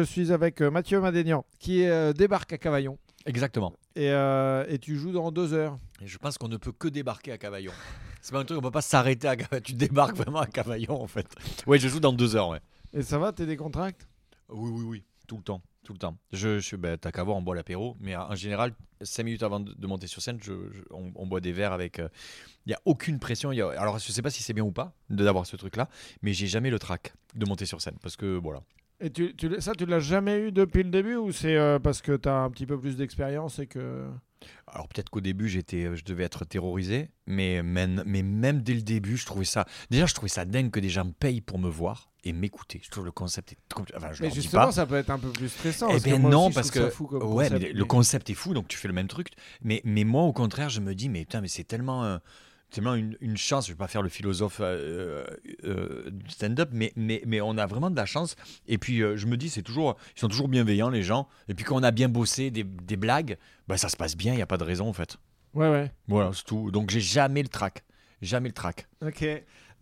Je suis avec euh, Mathieu Madénian qui euh, débarque à Cavaillon Exactement. et, euh, et tu joues dans deux heures. Et je pense qu'on ne peut que débarquer à Cavaillon. C'est pas un truc, on peut pas s'arrêter à Cavaillon. Tu débarques vraiment à Cavaillon en fait. Ouais, je joue dans deux heures, ouais. Et ça va, t'es décontracté Oui, oui, oui. Tout le temps. Tout le temps. Je, je, ben, t'as qu'à voir, on boit l'apéro. Mais en général, cinq minutes avant de, monter sur scène, je, je- on, on boit des verres avec. Il n'y a aucune pression. il y a- alors, je sais pas si c'est bien ou pas d'avoir ce truc-là, mais j'ai jamais le trac de monter sur scène. Parce que voilà. Et tu, tu, ça, tu l'as jamais eu depuis le début ou c'est euh, parce que t'as un petit peu plus d'expérience et que. Alors peut-être qu'au début j'étais, euh, je devais être terrorisé, mais même, mais même dès le début, je trouvais ça. Déjà, je trouvais ça dingue que des gens me payent pour me voir et m'écouter. Je trouve le concept est. Enfin, je Mais dis justement, pas. ça peut être un peu plus stressant. Eh ben moi non, aussi, parce que comme ouais, concept, mais le concept est fou, donc tu fais le même truc. Mais, mais moi, au contraire, je me dis, mais putain, mais c'est tellement, euh, tellement une, une chance. Je vais pas faire le philosophe euh, euh, du stand-up, mais, mais, mais on a vraiment de la chance. Et puis, euh, je me dis, c'est toujours, ils sont toujours bienveillants les gens. Et puis quand on a bien bossé des, des blagues, bah ça se passe bien. Il y a pas de raison en fait. Ouais, ouais. Voilà, c'est tout. Donc j'ai jamais le trac, jamais le trac. Ok.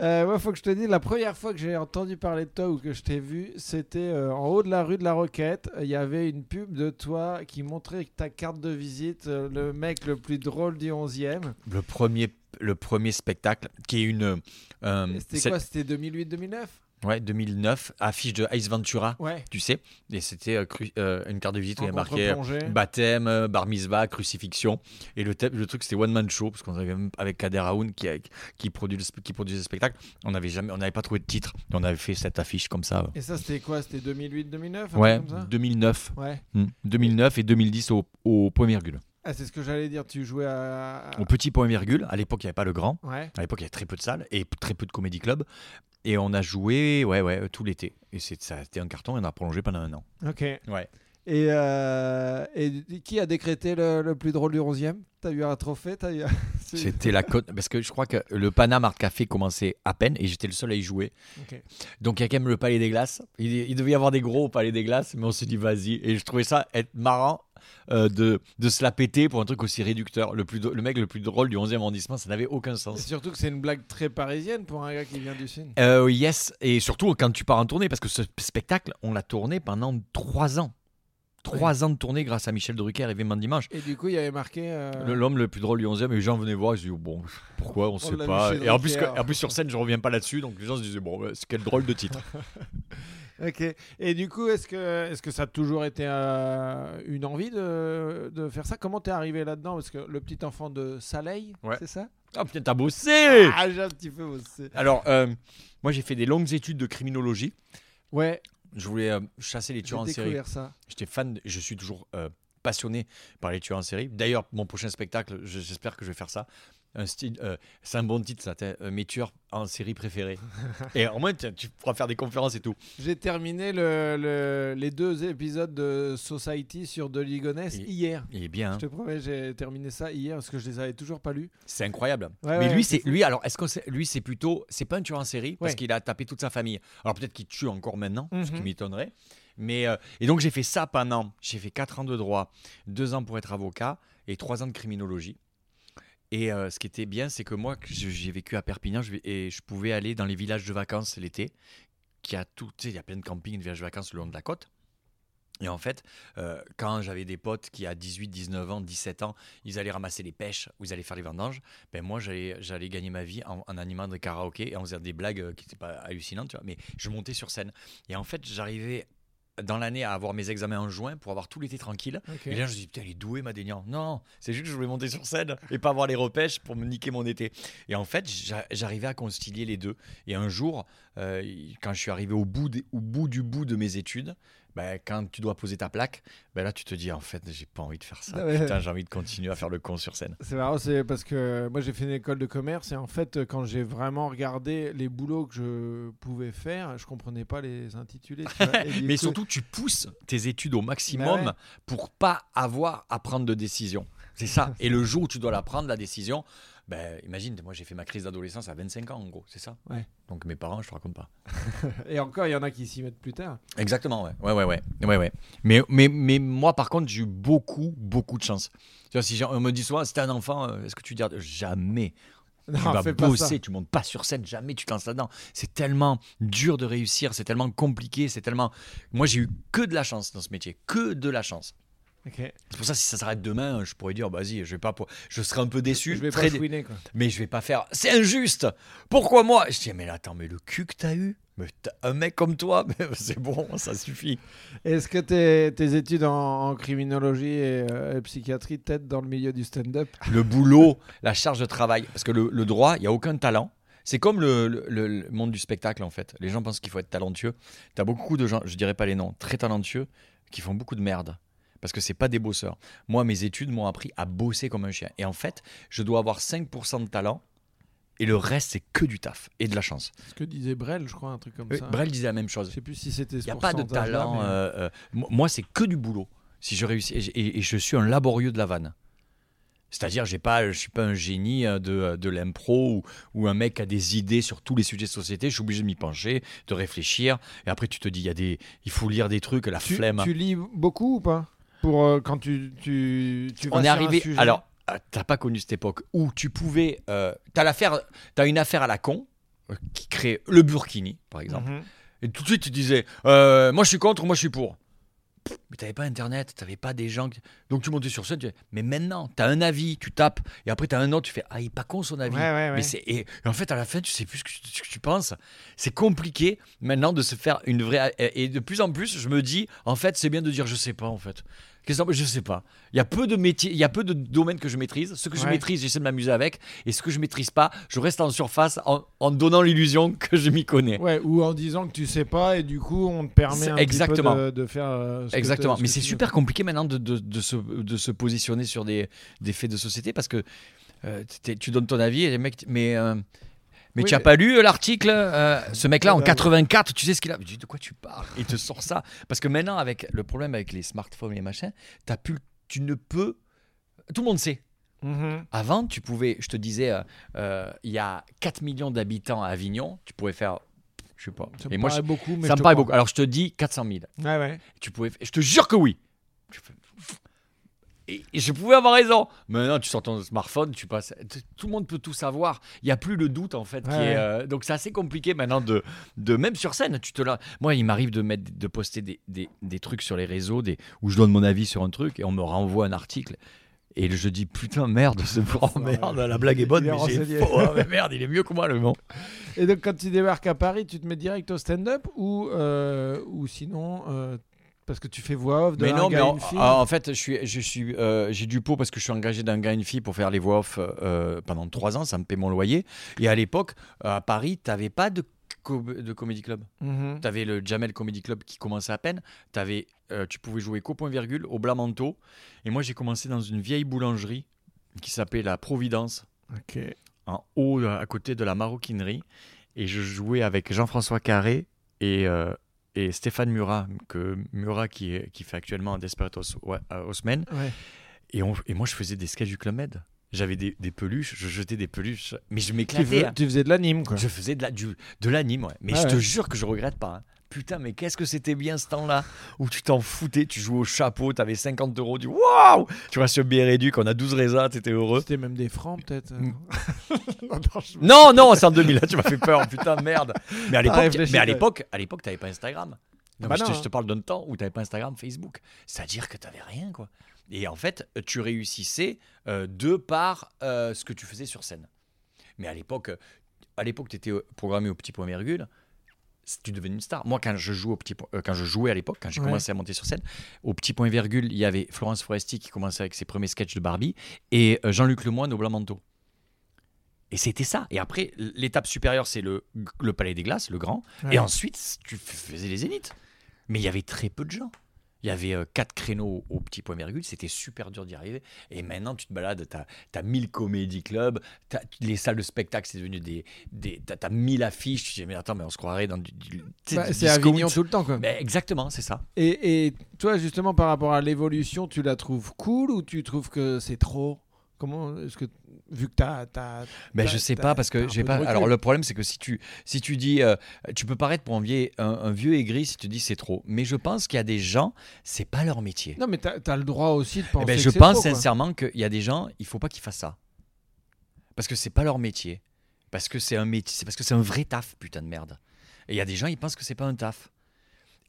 Euh, ouais, faut que je te dise, la première fois que j'ai entendu parler de toi ou que je t'ai vu, c'était euh, en haut de la rue de la Roquette. Il y avait une pub de toi qui montrait ta carte de visite, euh, le mec le plus drôle du 11e. Le premier, le premier spectacle qui est une. euh, C'était quoi? C'était 2008-2009 Ouais, 2009, affiche de Ice Ventura. Ouais. tu sais. Et c'était euh, euh, une carte de visite où il y a marqué euh, plongée. baptême, bar mitzvah, crucifixion. Et le, thème- le truc, c'était one man show, parce qu'on avait même avec Kader Aoun qui, produit le qui produisait le spectacle. On n'avait jamais, on n'avait pas trouvé de titre. Et on avait fait cette affiche comme ça. Et ça, c'était quoi? C'était 2008-2009 un Ouais, comme ça? 2009. Ouais. Hmm. 2009 et 2010 au, au point virgule. Ah, c'est ce que j'allais dire. Tu jouais à. Au petit point virgule. À l'époque, il n'y avait pas le grand. Ouais. À l'époque, il y avait très peu de salles et très peu de comédie club. Et on a joué, ouais, ouais, tout l'été. Et c'est, ça a été un carton et on a prolongé pendant un an. Ok. Ouais. Et, euh, et qui a décrété le, le plus drôle du 11e T'as eu un trophée? Eu... C'était la côte. Parce que je crois que le Panama Art Café commençait à peine et j'étais le seul à y jouer. Donc il y a quand même le Palais des Glaces. Il, il devait y avoir des gros au Palais des Glaces, mais on s'est dit vas-y. Et je trouvais ça être marrant euh, de, de se la péter pour un truc aussi réducteur. Le, plus, le mec le plus drôle du 11e arrondissement, ça n'avait aucun Et sens. surtout que c'est une blague très parisienne pour un gars qui vient du Sud. Euh, yes, et surtout quand tu pars en tournée, parce que ce spectacle, on l'a tourné pendant trois ans. Trois ans de tournée grâce à Michel Drucker et Véman Dimanche. Et du coup, il y avait marqué. euh, Le- L'homme le plus drôle du 11e, et les gens venaient voir, ils se disaient, bon, pourquoi, on sait l'a pas? Et en plus, que- en plus, sur scène, je reviens pas là-dessus, donc les gens se disaient, bon, c'est quel drôle de titre. Ok. Et du coup, est-ce que, est-ce que ça a toujours été euh, une envie de, de faire ça? Comment t'es arrivé là-dedans? Parce que le petit enfant de Saleil, Ouais. c'est ça? Ah, putain, t'as bossé Ah, j'ai un petit peu bossé. Alors, euh, moi, j'ai fait des longues études de criminologie. Ouais, Je voulais euh, chasser les tueurs en série. ça. J'étais fan, de- je suis toujours passionné par les tueurs en série. D'ailleurs, mon prochain spectacle, je- j'espère que je vais faire ça. Un style, euh, c'est un bon titre, ça. euh, mes tueurs en série préférés. et au moins, tu, pourras faire des conférences et tout. J'ai terminé le, le- les deux épisodes de Society sur De Ligonesse Et- hier. Il est bien. hein. Je te promets, j'ai terminé ça hier parce que je les avais toujours pas lus. C'est incroyable. Ouais, Mais ouais, lui, c'est lui. Alors, est-ce que lui, c'est plutôt, c'est pas un tueur en série parce Ouais. qu'il a tapé toute sa famille. Alors peut-être qu'il tue encore maintenant, ce qui Mhm. m'étonnerait. Mais euh, et donc j'ai fait ça pendant. J'ai fait 4 ans de droit, 2 ans pour être avocat et 3 ans de criminologie. Et euh, ce qui était bien, c'est que moi, j'ai vécu à Perpignan et je pouvais aller dans les villages de vacances l'été, qui a tout, il y a plein de campings, de villages de vacances le long de la côte. Et en fait, euh, quand j'avais des potes qui, à 18, 19 ans, 17 ans, ils allaient ramasser les pêches ou ils allaient faire les vendanges, ben moi, j'allais, gagner ma vie en, en animant des karaokés et en faisant des blagues euh, qui n'étaient pas hallucinantes, tu vois, mais je montais sur scène. Et en fait, j'arrivais dans l'année à avoir mes examens en juin pour avoir tout l'été tranquille. Et là, je me suis dit, putain, il est doué, Madénian. Non, c'est juste que je voulais monter sur scène et pas avoir les repêches pour me niquer mon été. Et en fait, j'a- j'arrivais à concilier les deux. Et un jour, euh, quand je suis arrivé au bout, des- au bout du bout de mes études, ben, quand tu dois poser ta plaque, ben là, tu te dis, en fait, j'ai pas envie de faire ça. Ah ouais. Putain, j'ai envie de continuer à faire le con sur scène. C'est marrant, c'est parce que moi j'ai fait une école de commerce et en fait quand j'ai vraiment regardé les boulots que je pouvais faire, je comprenais pas les intitulés. tu vois. Mais coup- surtout, tu pousses tes études au maximum Bah ouais. pour pas avoir à prendre de décision. C'est ça. Et le jour où tu dois la prendre, la décision, ben, imagine, moi j'ai fait ma crise d'adolescence à 25 ans en gros, c'est ça Ouais. Donc mes parents, je te raconte pas. Et encore, il y en a qui s'y mettent plus tard. Exactement, ouais. Ouais, ouais, ouais. ouais, ouais. Mais, mais, mais moi, par contre, j'ai eu beaucoup, beaucoup de chance. Tu vois, si on me dit souvent, c'était un enfant, euh, est-ce que tu dis jamais Non, tu vas bosser, tu montes pas sur scène, jamais tu te lances là-dedans. C'est tellement dur de réussir, c'est tellement compliqué, c'est tellement. Moi, j'ai eu que de la chance dans ce métier, que de la chance. C'est pour ça si ça s'arrête demain, je pourrais dire vas-y, je vais pas, je serai un peu déçu, Je vais très pas dé- fouiner, quoi. mais je vais pas faire. C'est injuste. Pourquoi moi? Je dis mais attends, mais le cul que t'as eu, mais un mec comme toi, c'est bon, ça suffit. Est-ce que tes, tes études en, en criminologie et, euh, et psychiatrie t'aident dans le milieu du stand-up? Le boulot, la charge de travail, parce que le, le droit, il y a aucun talent. C'est comme le- le monde du spectacle en fait. Les gens pensent qu'il faut être talentueux. T'as beaucoup de gens, je dirais pas les noms, très talentueux, qui font beaucoup de merde. Parce que c'est pas des bosseurs. Moi, mes études m'ont appris à bosser comme un chien. Et en fait, je dois avoir 5% de talent et le reste, c'est que du taf et de la chance. Ce que disait Brel, je crois, un truc comme ça. Brel disait la même Je chose. sais plus si c'était Il n'y a pas de talent. mais- euh, euh, mo- moi, c'est que du boulot. Si je réussis, et, et- et je suis un laborieux de la vanne. C'est-à-dire, j'ai pas, je suis pas un génie euh, de, de l'impro ou, ou un mec qui a des idées sur tous les sujets de société. Je suis obligé de m'y pencher, de réfléchir. Et après, tu te dis, il y a des, il faut lire des trucs, la Tu, flemme. tu lis beaucoup ou pas? Pour euh, quand tu, tu, tu vas On est sur un arrivé. sujet Alors, euh, t'as pas connu cette époque où tu pouvais. Euh, t'as l'affaire, t'as une affaire à la con euh, qui crée le Burkini, par exemple. Mhm. Et tout de suite, tu disais, moi je suis contre, moi je suis pour. Pff, Mais t'avais pas internet, t'avais pas des gens. qui- Donc tu montais sur scène, tu disais, mais maintenant, t'as un avis, tu tapes, et après t'as un autre, tu fais, ah, il est pas con son avis. Ouais, ouais, ouais. Mais c'est et, en fait, à la fin, tu sais plus ce que, tu- ce que tu penses. C'est compliqué maintenant de se faire une vraie. Et de plus en plus, je me dis, en fait, c'est bien de dire, je sais pas, en fait. Qu'est-ce que- Je sais pas. Il y a peu de métiers, il y a peu de domaines que je maîtrise. Ce que je maîtrise, j'essaie de m'amuser avec. Et ce que je maîtrise pas, je reste en surface en, en donnant l'illusion que je m'y connais. Ouais, ou en disant que tu sais pas et du coup on te permet un exactement. petit peu de, de faire. euh, ce que Exactement. te- ce Mais c'est veux. super compliqué maintenant de, de, de se, de se positionner sur des, des faits de société parce que euh, tu donnes ton avis et les mecs. Mais, euh, mais Oui, tu n'as mais- pas lu euh, l'article euh, Ce mec-là, en Ouais, ouais. 84, tu sais ce qu'il a. De quoi tu parles? Il te sort ça. Parce que maintenant, avec le problème avec les smartphones et les machins, as pu, tu ne peux. Tout le monde sait. Mhm. Avant, tu pouvais, je te disais, euh, euh, il y a 4 millions d'habitants à Avignon, tu pouvais faire. Je sais pas. Ça Et me moi, paraît beaucoup, mais ça je me te paraît crois. beaucoup. Alors, je te dis 400 000. Ouais, ouais. Tu pouvais, je te jure que oui. Fais- Et et je pouvais avoir raison. Maintenant, tu sors ton smartphone, tu passes. t- Tout le monde peut tout savoir. Il n'y a plus le doute en fait. qui Ouais, est, ouais. euh, donc c'est assez compliqué maintenant de, de même sur scène. Tu te la... Moi, il m'arrive de mettre, de poster des, des, des trucs sur les réseaux, des, où je donne mon avis sur un truc et on me renvoie un article. Et je dis putain merde, c'est oh, merde, la blague est bonne, mais j'ai renseigné. faux. hein, mais merde, il est mieux que moi le bon. Et donc quand tu débarques à Paris, tu te mets direct au stand-up ou, euh, ou sinon. euh, parce que tu fais voix off de Mais un non, gars mais et en, une fille. en fait, je suis, je suis, euh, j'ai du pot parce que je suis engagé d'un gars et une fille pour faire les voix off euh, pendant trois ans. Ça me paie mon loyer. Et à l'époque, à Paris, t'avais pas de, co- de comedy club. Mhm. T'avais le Jamel Comedy Club qui commençait à peine. T'avais, euh, tu pouvais jouer qu'au point virgule, au Blamanto. Et moi, j'ai commencé dans une vieille boulangerie qui s'appelait la Providence, en haut, à côté de la maroquinerie. Et je jouais avec Jean-François Carré et, euh, et Stéphane Murat, que Murat qui, est, qui fait actuellement Desperate Hous- ouais, euh, Houseman. Ouais. Et, on- et moi, je faisais des sketchs du Club Med. J'avais des, des peluches, je jetais des peluches, mais je m'éclatais. tu faisais de l'anime, quoi. Je faisais de la, l'anime, ouais. Mais Ah je te jure que je regrette pas. hein. Putain, mais qu'est-ce que c'était bien ce temps-là où tu t'en foutais, tu jouais au chapeau, t'avais 50 euros, du waouh Tu vois, sur Béréduc, on a 12 raisins, t'étais heureux. C'était même des francs, peut-être. euh. Non, non, c'est en 2000, là, tu m'as fait peur, putain, merde. Mais à l'époque, mais à l'époque, à l'époque, t'avais pas Instagram. Non, Bah mais je, te, non, je te parle d'un temps où t'avais pas Instagram, Facebook. C'est-à-dire que t'avais rien, quoi. Et en fait, tu réussissais euh, de par euh, ce que tu faisais sur scène. Mais à l'époque, à l'époque, t'étais euh, programmé au petit point virgule. Tu devenais une star. Moi, quand je, jouais au petit euh, quand je jouais à l'époque, quand j'ai Ouais. commencé à monter sur scène, au petit point virgule, il y avait Florence Foresti qui commençait avec ses premiers sketchs de Barbie et euh, Jean-Luc Lemoyne au Blanc Manteau. Et c'était ça. Et après, l'étape supérieure, c'est le, le Palais des Glaces, le grand. Ouais. Et ensuite, tu faisais les zéniths. Mais il y avait très peu de gens. Il y avait euh, quatre créneaux au petit point virgule, c'était super dur d'y arriver. Et maintenant, tu te balades, tu as, 1000 comédie clubs, les salles de spectacle, c'est devenu des. des tu as, 1000 affiches. Tu te dis, mais attends, mais on se croirait dans du. du- Bah, c'est Avignon tout le temps, quoi. Mais exactement, c'est ça. Et, et toi, justement, par rapport à l'évolution, tu la trouves cool ou tu trouves que c'est trop? Comment est-ce que vu que t'as, t'as, Mais t'as- je sais pas parce que j'ai pas. Alors le problème c'est que si tu si tu dis euh, tu peux paraître pour un vieux un, un vieux aigri si tu dis c'est trop. Mais je pense qu'il y a des gens c'est pas leur métier. Non, mais t'as, t'as le droit aussi de Eh penser. ben, que je pense trop, sincèrement qu'il y a des gens il faut pas qu'ils fassent ça. parce que c'est pas leur métier, parce que c'est un métier, c'est parce que c'est un vrai taf, putain de merde. Et il y a des gens, ils pensent que c'est pas un taf.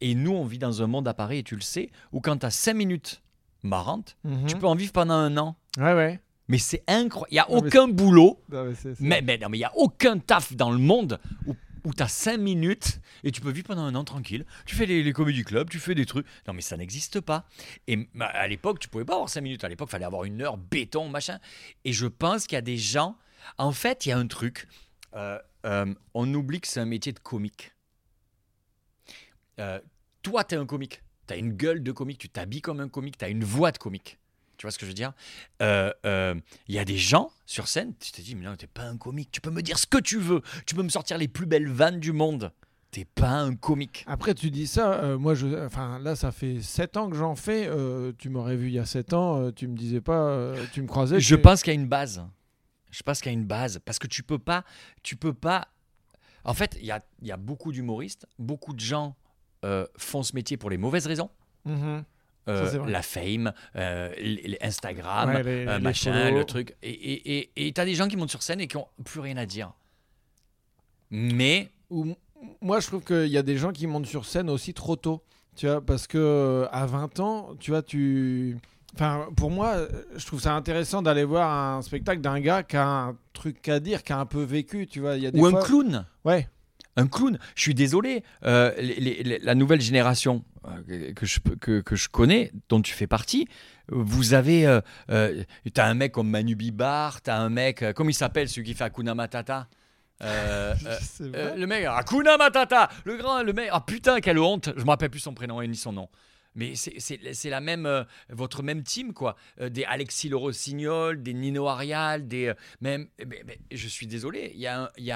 Et nous, on vit dans un monde à Paris, et tu le sais, où quand tu as 5 minutes marrantes, Mhm. tu peux en vivre pendant un an. Ouais, ouais. Mais c'est incroyable. Il n'y a Non, aucun boulot, Non, mais mais, mais non, mais il n'y a aucun taf dans le monde où, où tu as 5 minutes et tu peux vivre pendant un an tranquille. Tu fais les, les comédie clubs, tu fais des trucs. Non, mais ça n'existe pas. Et bah, à l'époque, tu pouvais pas avoir 5 minutes. À l'époque, il fallait avoir une heure, béton, machin. Et je pense qu'il y a des gens. En fait, il y a un truc. euh, euh, on oublie que c'est un métier de comique. Euh, toi, tu es un comique. Tu as une gueule de comique. Tu t'habilles comme un comique. Tu as une voix de comique. Tu vois ce que je veux dire? Euh, euh, Il y a des gens sur scène, tu te dis, mais non, t'es pas un comique. Tu peux me dire ce que tu veux. Tu peux me sortir les plus belles vannes du monde. T'es pas un comique. Après, tu dis ça, euh, moi, je, enfin, là, ça fait 7 ans que j'en fais. tu m'aurais vu il y a 7 ans, tu me disais pas, tu me croisais. Je pense qu'il y a une base. Je pense qu'il y a une base. Parce que tu peux pas. Tu peux pas. En fait, il y a, y a beaucoup d'humoristes. Beaucoup de gens font ce métier pour les mauvaises raisons. Mhm. Euh, Ça, la fame, euh, Instagram, Ouais, les- euh, les machin, le truc. Et et- et- et t'as des gens qui montent sur scène et qui ont plus rien à dire. Mais Ou moi, je trouve qu'il y a des gens qui montent sur scène aussi trop tôt. Tu vois, parce que euh, à 20 ans, tu vois, tu. Enfin, pour moi, je trouve ça intéressant d'aller voir un spectacle d'un gars qui a un truc à dire, qui a un peu vécu, tu vois. Il y a des ou un clown. Ouais. Un clown. Je suis désolé. euh, les- les- les- la nouvelle génération euh, que, je, que, que je connais, dont tu fais partie, vous avez. Euh, euh, t'as un mec comme Manu Bibar, t'as un mec. comment il s'appelle celui qui fait Hakuna Matata Euh, euh, euh, le mec, Hakuna Matata, le grand, le mec, ah putain, quelle honte, je me rappelle plus son prénom et ni son nom. Mais c'est- la même, euh, votre même team, quoi. Euh, des Alexis Le Rossignol, des Nino Arial, des. euh, même, mais- mais je suis désolé, y a y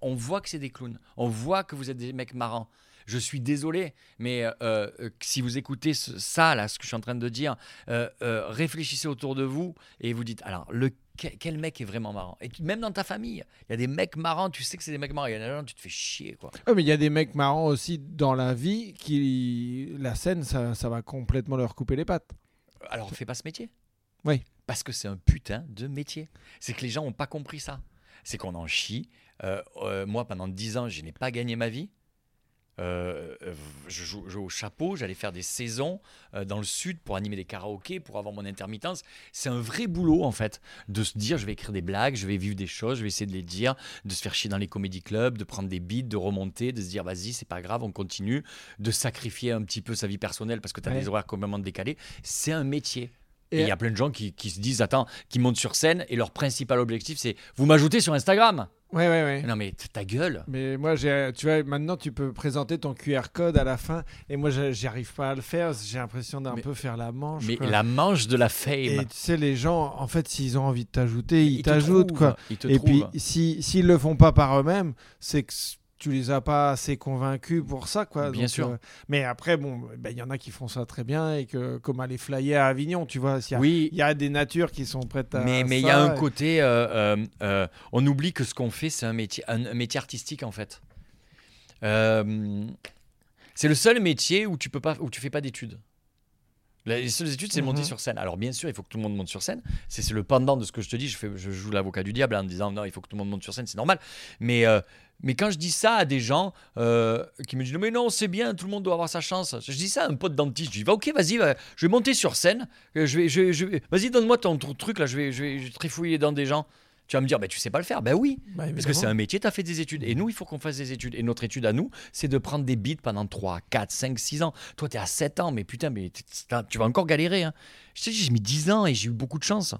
on voit que c'est des clowns. On voit que vous êtes des mecs marrants. Je suis désolé, mais euh, euh, si vous écoutez ce- ça, là, ce que je suis en train de dire, euh, euh, réfléchissez autour de vous et vous dites alors, le, quel, mec est vraiment marrant? Et tu- même dans ta famille, il y a des mecs marrants, tu sais que c'est des mecs marrants. Il y en a des gens, tu te fais chier, quoi. Ouais, mais il y a des mecs marrants aussi dans la vie qui. La scène, ça, ça va complètement leur couper les pattes. Alors, fais pas ce métier. Oui. Parce que c'est un putain de métier. C'est que les gens n'ont pas compris ça. C'est qu'on en chie. Euh, euh, moi, pendant 10 ans, je n'ai pas gagné ma vie. Euh, euh, je joue au chapeau, j'allais faire des saisons euh, dans le sud pour animer des karaokés, pour avoir mon intermittence. C'est un vrai boulot en fait, de se dire je vais écrire des blagues, je vais vivre des choses, je vais essayer de les dire, de se faire chier dans les comédie clubs, de prendre des beats, de remonter, de se dire vas-y c'est pas grave, on continue, de sacrifier un petit peu sa vie personnelle parce que tu as Ouais. des horaires complètement décalés. C'est un métier. Et Et- il y a plein de gens qui, qui se disent, attends, qui montent sur scène et leur principal objectif, c'est vous m'ajoutez sur Instagram. Ouais, ouais, ouais. Non, mais ta gueule. Mais moi, j'ai, tu vois, maintenant, tu peux présenter ton QR code à la fin. Et moi, j'y arrive pas à le faire. J'ai l'impression d'un peu faire la manche. Mais quoi. la manche de la Et fame. tu sais, les gens, en fait, s'ils ont envie de t'ajouter, ils te t'ajoutent, quoi. Ils te Et puis, trouvent. si, s'ils le font pas par eux-mêmes, c'est que tu les as pas assez convaincus pour ça, quoi. Bien Donc, sûr. euh, mais après, bon, ben, il y en a qui font ça très bien et que, comme aller flyer à Avignon, tu vois, Oui, il y a des natures qui sont prêtes à. mais mais il y a un et- côté. euh, euh, on oublie que ce qu'on fait, c'est un métier, un, un métier artistique, en fait. C'est le seul métier où tu peux pas, où tu fais pas d'études. Les seules études, c'est de monter Mhm. sur scène. Alors bien sûr, il faut que tout le monde monte sur scène. C'est c'est le pendant de ce que je te dis. Je, fais, je joue l'avocat du diable en disant non, il faut que tout le monde monte sur scène, c'est normal. Mais, euh, mais quand je dis ça à des gens euh, qui me disent mais non, c'est bien, tout le monde doit avoir sa chance. Je dis ça à un pote dentiste. Je dis va ok, vas-y, va, je vais monter sur scène. Euh, Je vais, je, je vas-y, donne-moi ton, ton truc là. Je vais, je vais, je vais trifouiller dents des gens. Tu vas me dire, bah, tu sais pas le faire. Ben oui, Bah, parce que c'est un métier, tu as fait des études. Et nous, il faut qu'on fasse des études. Et notre étude à nous, c'est de prendre des beats pendant 3, 4, 5, 6 ans. Toi, tu es à 7 ans, mais putain, mais tu vas encore galérer. Hein. Je te dis, j'ai mis 10 ans et j'ai eu beaucoup de chance.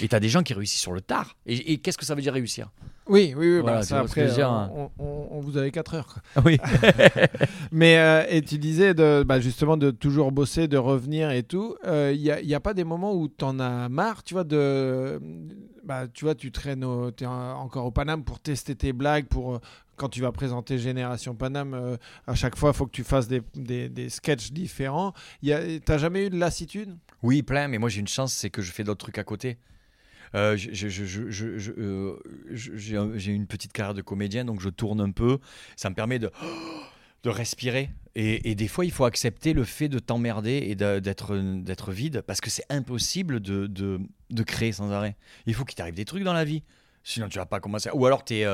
Et tu as des gens qui réussissent sur le tard. Et, et qu'est-ce que ça veut dire réussir? Oui, oui, oui. Voilà, bah, tu ça, après, euh, hein. on, on- on vous avait 4 heures. quoi. Ah Oui. Mais euh, et tu disais de, bah, justement de toujours bosser, de revenir et tout. Il n'y a, y a pas des moments où tu en as marre, tu vois, de, bah, tu vois, tu traînes en- encore au Paname pour tester tes blagues, pour euh, quand tu vas présenter Génération Paname, euh, à chaque fois, il faut que tu fasses des, des, des sketchs différents. A- T'as jamais eu de lassitude? Oui, plein, mais moi j'ai une chance, c'est que je fais d'autres trucs à côté. Euh, euh, j'ai un- j'ai une petite carrière de comédien, donc je tourne un peu. Ça me permet de, de respirer. Et, des fois, il faut accepter le fait de t'emmerder et d'être vide, parce que c'est impossible de, de, de créer sans arrêt. Il faut qu'il t'arrive des trucs dans la vie. Sinon, tu vas pas commencer. Ou alors, tu es,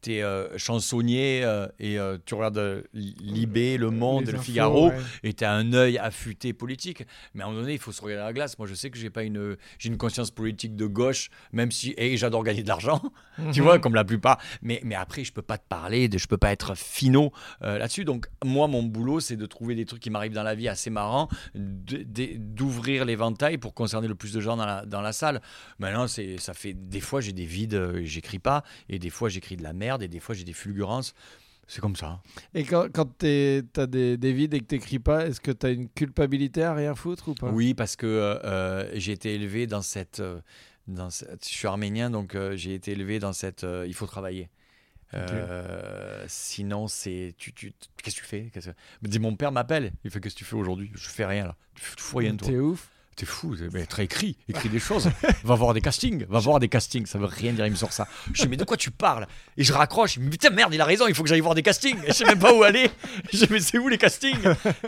t'es euh, chansonnier euh, et euh, tu regardes Libé, Le Monde, Les Le infos, Figaro ouais. et tu as un œil affûté politique. Mais à un moment donné, il faut se regarder à la glace. Moi, je sais que j'ai pas une, j'ai une conscience politique de gauche, même si et j'adore gagner de l'argent, tu Mhm. vois, comme la plupart. Mais, mais après, je peux pas te parler, de, je peux pas être finaux euh, là-dessus. Donc, moi, mon boulot, c'est de trouver des trucs qui m'arrivent dans la vie assez marrants, d'ouvrir l'éventail pour concerner le plus de gens dans la, dans la salle. Maintenant, ça fait des fois, j'ai des vides, j'écris pas, et des fois, j'écris de la merde, et des fois, j'ai des fulgurances. C'est comme ça. Et quand, quand t'es- t'as des, des vides et que t'écris pas, est-ce que t'as une culpabilité à rien foutre ou pas? Oui, parce que euh, euh, j'ai été élevé dans cette, euh, dans cette- Je suis arménien, donc euh, j'ai été élevé dans cette. euh, il faut travailler. Euh, sinon, c'est. Tu, tu, Qu'est-ce que tu fais? Qu'est-ce que- Mon père m'appelle. Il fait Qu'est-ce que tu fais aujourd'hui? Je fais rien là. Tu fais, tu fous rien, toi. T'es ouf. T'es fou. Mais très écrit. Écris des choses. Va voir des castings. Va voir des castings. Ça veut rien dire. Il me sort ça. Je dis Mais de quoi tu parles? Et je raccroche. Dit Putain, merde, il a raison. Il faut que j'aille voir des castings. Je sais même pas où aller. Je dis Mais c'est où les castings?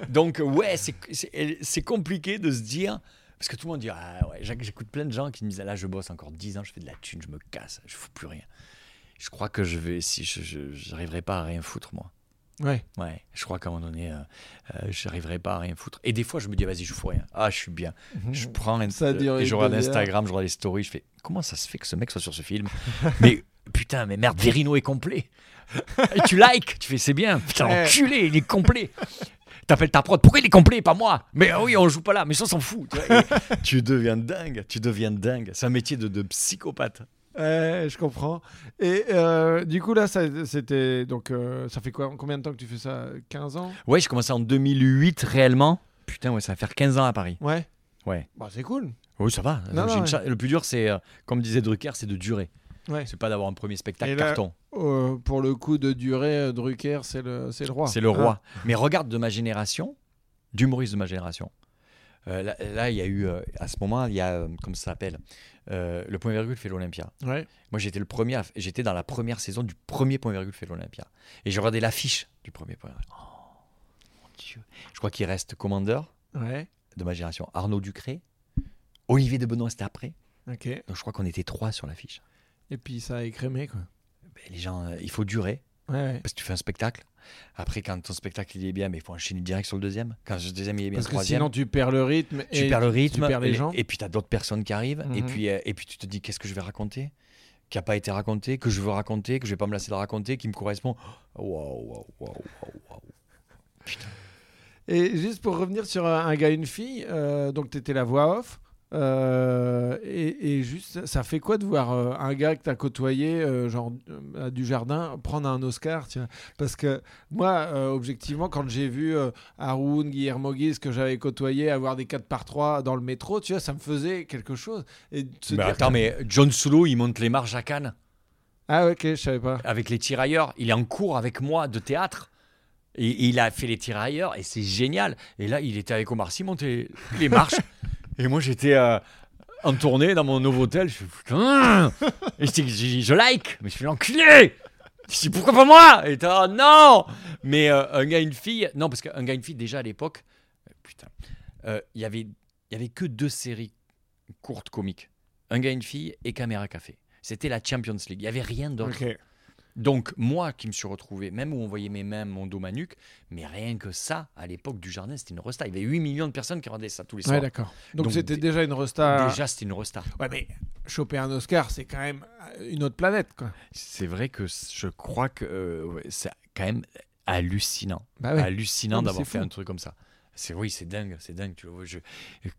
Donc, ouais, c'est- compliqué de se dire. Parce que tout le monde dit, ah j'écoute plein de gens qui me disent, ah, là, je bosse encore 10 ans, je fais de la thune, je me casse, je fous plus rien. Je crois que je vais, si je- j'arriverai pas à rien foutre, moi. Ouais. Ouais, je crois qu'à un moment donné, euh, euh, j'arriverai pas à rien foutre. Et des fois, je me dis, vas-y, je fous rien. Ah, je suis bien. Je prends un- Ça duré et je regarde. Instagram, je regarde les stories, je fais, comment ça se fait que ce mec soit sur ce film? Mais putain, mais merde, Verino est complet. Et tu likes, tu fais, c'est bien. Putain, Ouais. enculé, il est complet. T'appelles ta prod, pourquoi il est complet, et pas moi? Mais ah oui, on joue pas là, mais ça on s'en fout. Tu, vois. Et tu deviens dingue, tu deviens dingue. C'est un métier de, de psychopathe. Ouais, je comprends. Et euh, du coup, là, ça- c'était. Donc, euh, ça fait quoi Combien de temps que tu fais ça? 15 ans? Ouais, j'ai commencé en 2008 réellement. Putain, ouais, ça va faire 15 ans à Paris. Ouais. Ouais. Bah, c'est cool. Oui, ça va. Non, J'ai non, une ouais. cha- Le plus dur, c'est, euh, comme disait Drucker, c'est de durer. Ouais. C'est pas d'avoir un premier spectacle là- carton. Euh, pour le coup de durée, Drucker, c'est le, c'est le roi. C'est le Ah. roi. Mais regarde de ma génération, d'humoristes de ma génération. Euh, là, là, il y a eu, euh, à ce moment, il y a, euh, comment ça s'appelle Le point virgule fait l'Olympia. Ouais. Moi, j'étais le premier, à- j'étais dans la première saison du premier point virgule fait l'Olympia. Et je regardais l'affiche du premier point virgule. Oh, mon Dieu. Je crois qu'il reste commandeur Ouais. de ma génération, Arnaud Ducré. Olivier de Benoît, c'était après. Ok. Donc je crois qu'on était trois sur l'affiche. Et puis ça a écrémé, quoi. Ben, les gens, il faut durer. Ouais. Parce que tu fais un spectacle. Après, quand ton spectacle il est bien, mais il faut enchaîner direct sur le deuxième. Quand le deuxième il est bien, Parce le que troisième. sinon, tu perds le rythme. tu et perds le rythme. Tu perds les gens. et puis tu as d'autres personnes qui arrivent. Et, Mhm. puis, euh, et puis tu te dis qu'est-ce que je vais raconter? Qui n'a pas été raconté, que je veux raconter, que je vais pas me lasser de raconter, qui me correspond. Waouh, waouh, waouh, waouh, waouh. Et juste pour revenir sur un, un gars, une fille, euh, donc tu étais la voix off. Euh, et, et juste, ça fait quoi de voir euh, un gars que tu as côtoyé, euh, genre du jardin, prendre un Oscar tu vois Parce que moi, objectivement, quand j'ai vu Haroun, Guillermo Guise, que j'avais côtoyé, avoir des 4 par 3 dans le métro, tu vois, ça me faisait quelque chose. Et Mais attends, que- mais John Solo, il monte les marches à Cannes Ah, ok, je savais pas. avec les tirailleurs. Il est en cours avec moi de théâtre. Et, et il a fait les tirailleurs et c'est génial. Et là, il était avec Omar Sy, monter les marches. et moi, j'étais euh, en tournée dans mon nouveau hôtel. Je fais putain. Et je, like, mais je suis l'enculé. Je dis pourquoi pas moi? Et t'es, oh non Mais euh, un gars, une fille. Non, parce qu'un gars, une fille, déjà à l'époque, euh, putain, il y avait, y avait que deux séries courtes comiques Un gars, une fille et Caméra Café. C'était la Champions League. Il n'y avait rien d'autre. Donc, moi qui me suis retrouvé, même où on voyait mes mains, mon dos, ma nuque, mais rien que ça, à l'époque du jardin, c'était une resta. Il y avait 8 millions de personnes qui regardaient ça tous les soirs. Ouais, d'accord. Donc c'était dé- déjà une resta. Déjà, c'était une resta. Ouais, mais choper un Oscar, c'est quand même une autre planète, quoi. C'est vrai que je crois que euh, ouais, c'est quand même hallucinant. Bah ouais. Hallucinant d'avoir fait un truc comme ça. C'est oui, c'est dingue, c'est dingue. Tu vois, je,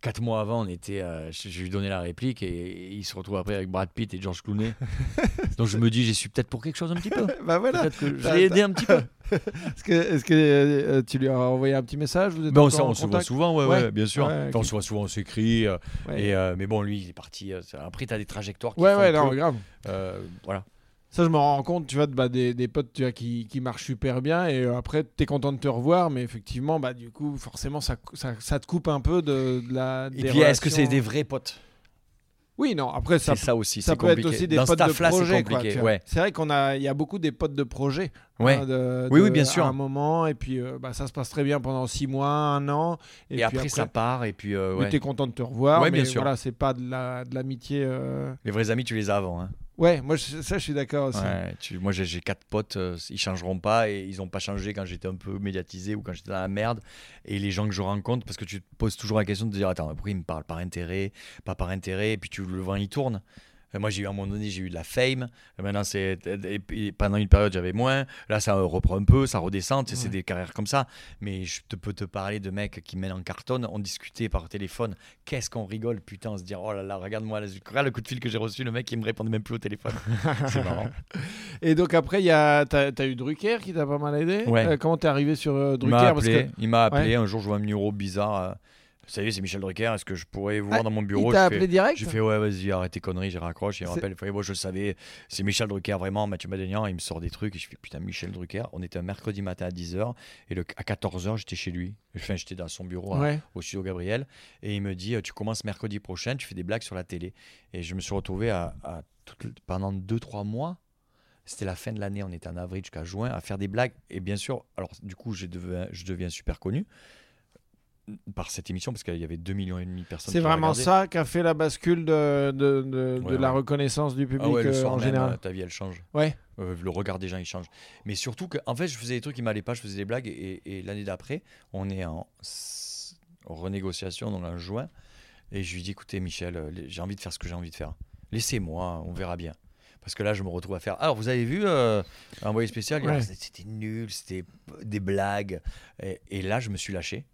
quatre mois avant, on était, euh, je, je lui donnais la réplique et, il se retrouve après avec Brad Pitt et George Clooney. Donc je me dis, j'y suis peut-être pour quelque chose un petit peu. bah voilà. Peut-être que je T'as- l'ai aidé un petit peu. Est-ce que, euh, tu lui as envoyé un petit message? Vous êtes Ben, on se- en on se voit souvent, ouais, Ouais. ouais, bien sûr. Ouais, on se voit souvent, on s'écrit. euh, mais bon, lui, il est parti. après, tu as des trajectoires qui Ouais, font ouais, non, grave. voilà. Ça, je me rends compte, tu vois, de, bah, des, des potes tu vois, qui, qui marchent super bien et euh, après, tu es content de te revoir, mais effectivement, bah, du coup, forcément, ça, ça, ça te coupe un peu de, de la. Et puis, est-ce que c'est des vrais potes? Oui, non, après, ça, C'est ça aussi, ça c'est peut être aussi des Dans potes de c'est projet. tu vois. ouais. C'est vrai qu'on a, il y a beaucoup des potes de projet. Ouais. hein, de- Oui, oui, bien sûr. À un moment, et puis euh, bah, ça se passe très bien pendant six mois, un an. Et, puis après, ça part. Et puis, euh, ouais. t'es content de te revoir. Ouais, mais bien sûr. Voilà, c'est pas de la de l'amitié. euh, les vrais amis, tu les as avant. hein. Ouais, moi ça je suis d'accord aussi. Tu- moi j'ai j'ai quatre potes, euh, ils changeront pas et ils ont pas changé quand j'étais un peu médiatisé ou quand j'étais dans la merde. Et les gens que je rencontre, parce que tu te poses toujours la question de te dire attends, pourquoi ils me parlent par intérêt, pas par intérêt, et puis tu le vent il tourne. Moi j'ai eu à un moment donné j'ai eu de la fame, maintenant c'est pendant une période j'avais moins, là ça reprend un peu, ça redescend, tu c'est des carrières comme ça. Mais je te peux te parler de mecs qui mènent en carton, on discutait par téléphone, qu'est-ce qu'on rigole putain, on se dire oh là là regarde-moi, regarde le coup de fil que j'ai reçu, le mec il me répondait même plus au téléphone. c'est marrant. Et donc après, il y a, t'as, t'as eu Drucker qui t'a pas mal aidé. Ouais. Euh, comment t'es arrivé sur euh, Il Drucker? M'a Parce appelé, que il m'a appelé un jour, je vois un numéro bizarre. euh, Salut, c'est Michel Drucker, est-ce que je pourrais vous voir Ah, dans mon il bureau? t'a J'ai appelé fait- direct? J'ai fait ouais, vas-y, arrête tes conneries, j'ai raccroché. Il me rappelle, il bon, je le savais, c'est Michel Drucker, vraiment, Mathieu Madénian. Il me sort des trucs et je fais putain, Michel Drucker. On était un mercredi matin à 10h et le, à 14h, j'étais chez lui. Enfin, j'étais dans son bureau hein, au studio Gabriel et il me dit euh, Tu commences mercredi prochain, tu fais des blagues sur la télé. Et je me suis retrouvé à, à toute- pendant 2-3 mois. C'était la fin de l'année, on était en avril jusqu'à juin, à faire des blagues. Et bien sûr, alors du coup, je deviens, je deviens super connu par cette émission parce qu'il y avait 2 millions et demi de personnes. C'est vraiment ça qui a fait la bascule de, de, de- de Ouais, la reconnaissance du public Ah ouais, le euh, soir en même, général. ta vie elle change. Ouais. Euh, le regard des gens il change. Mais surtout que, en fait, je faisais des trucs qui m'allaient pas, je faisais des blagues et, et l'année d'après, on est en renégociation donc en juin et je lui dis écoutez Michel, euh, j'ai envie de faire ce que j'ai envie de faire. Laissez-moi, on verra bien. Parce que là, je me retrouve à faire. Alors, vous avez vu euh, Envoyé spécial Ouais. Ah, C'était nul, c'était des blagues. Et, et là, je me suis lâché.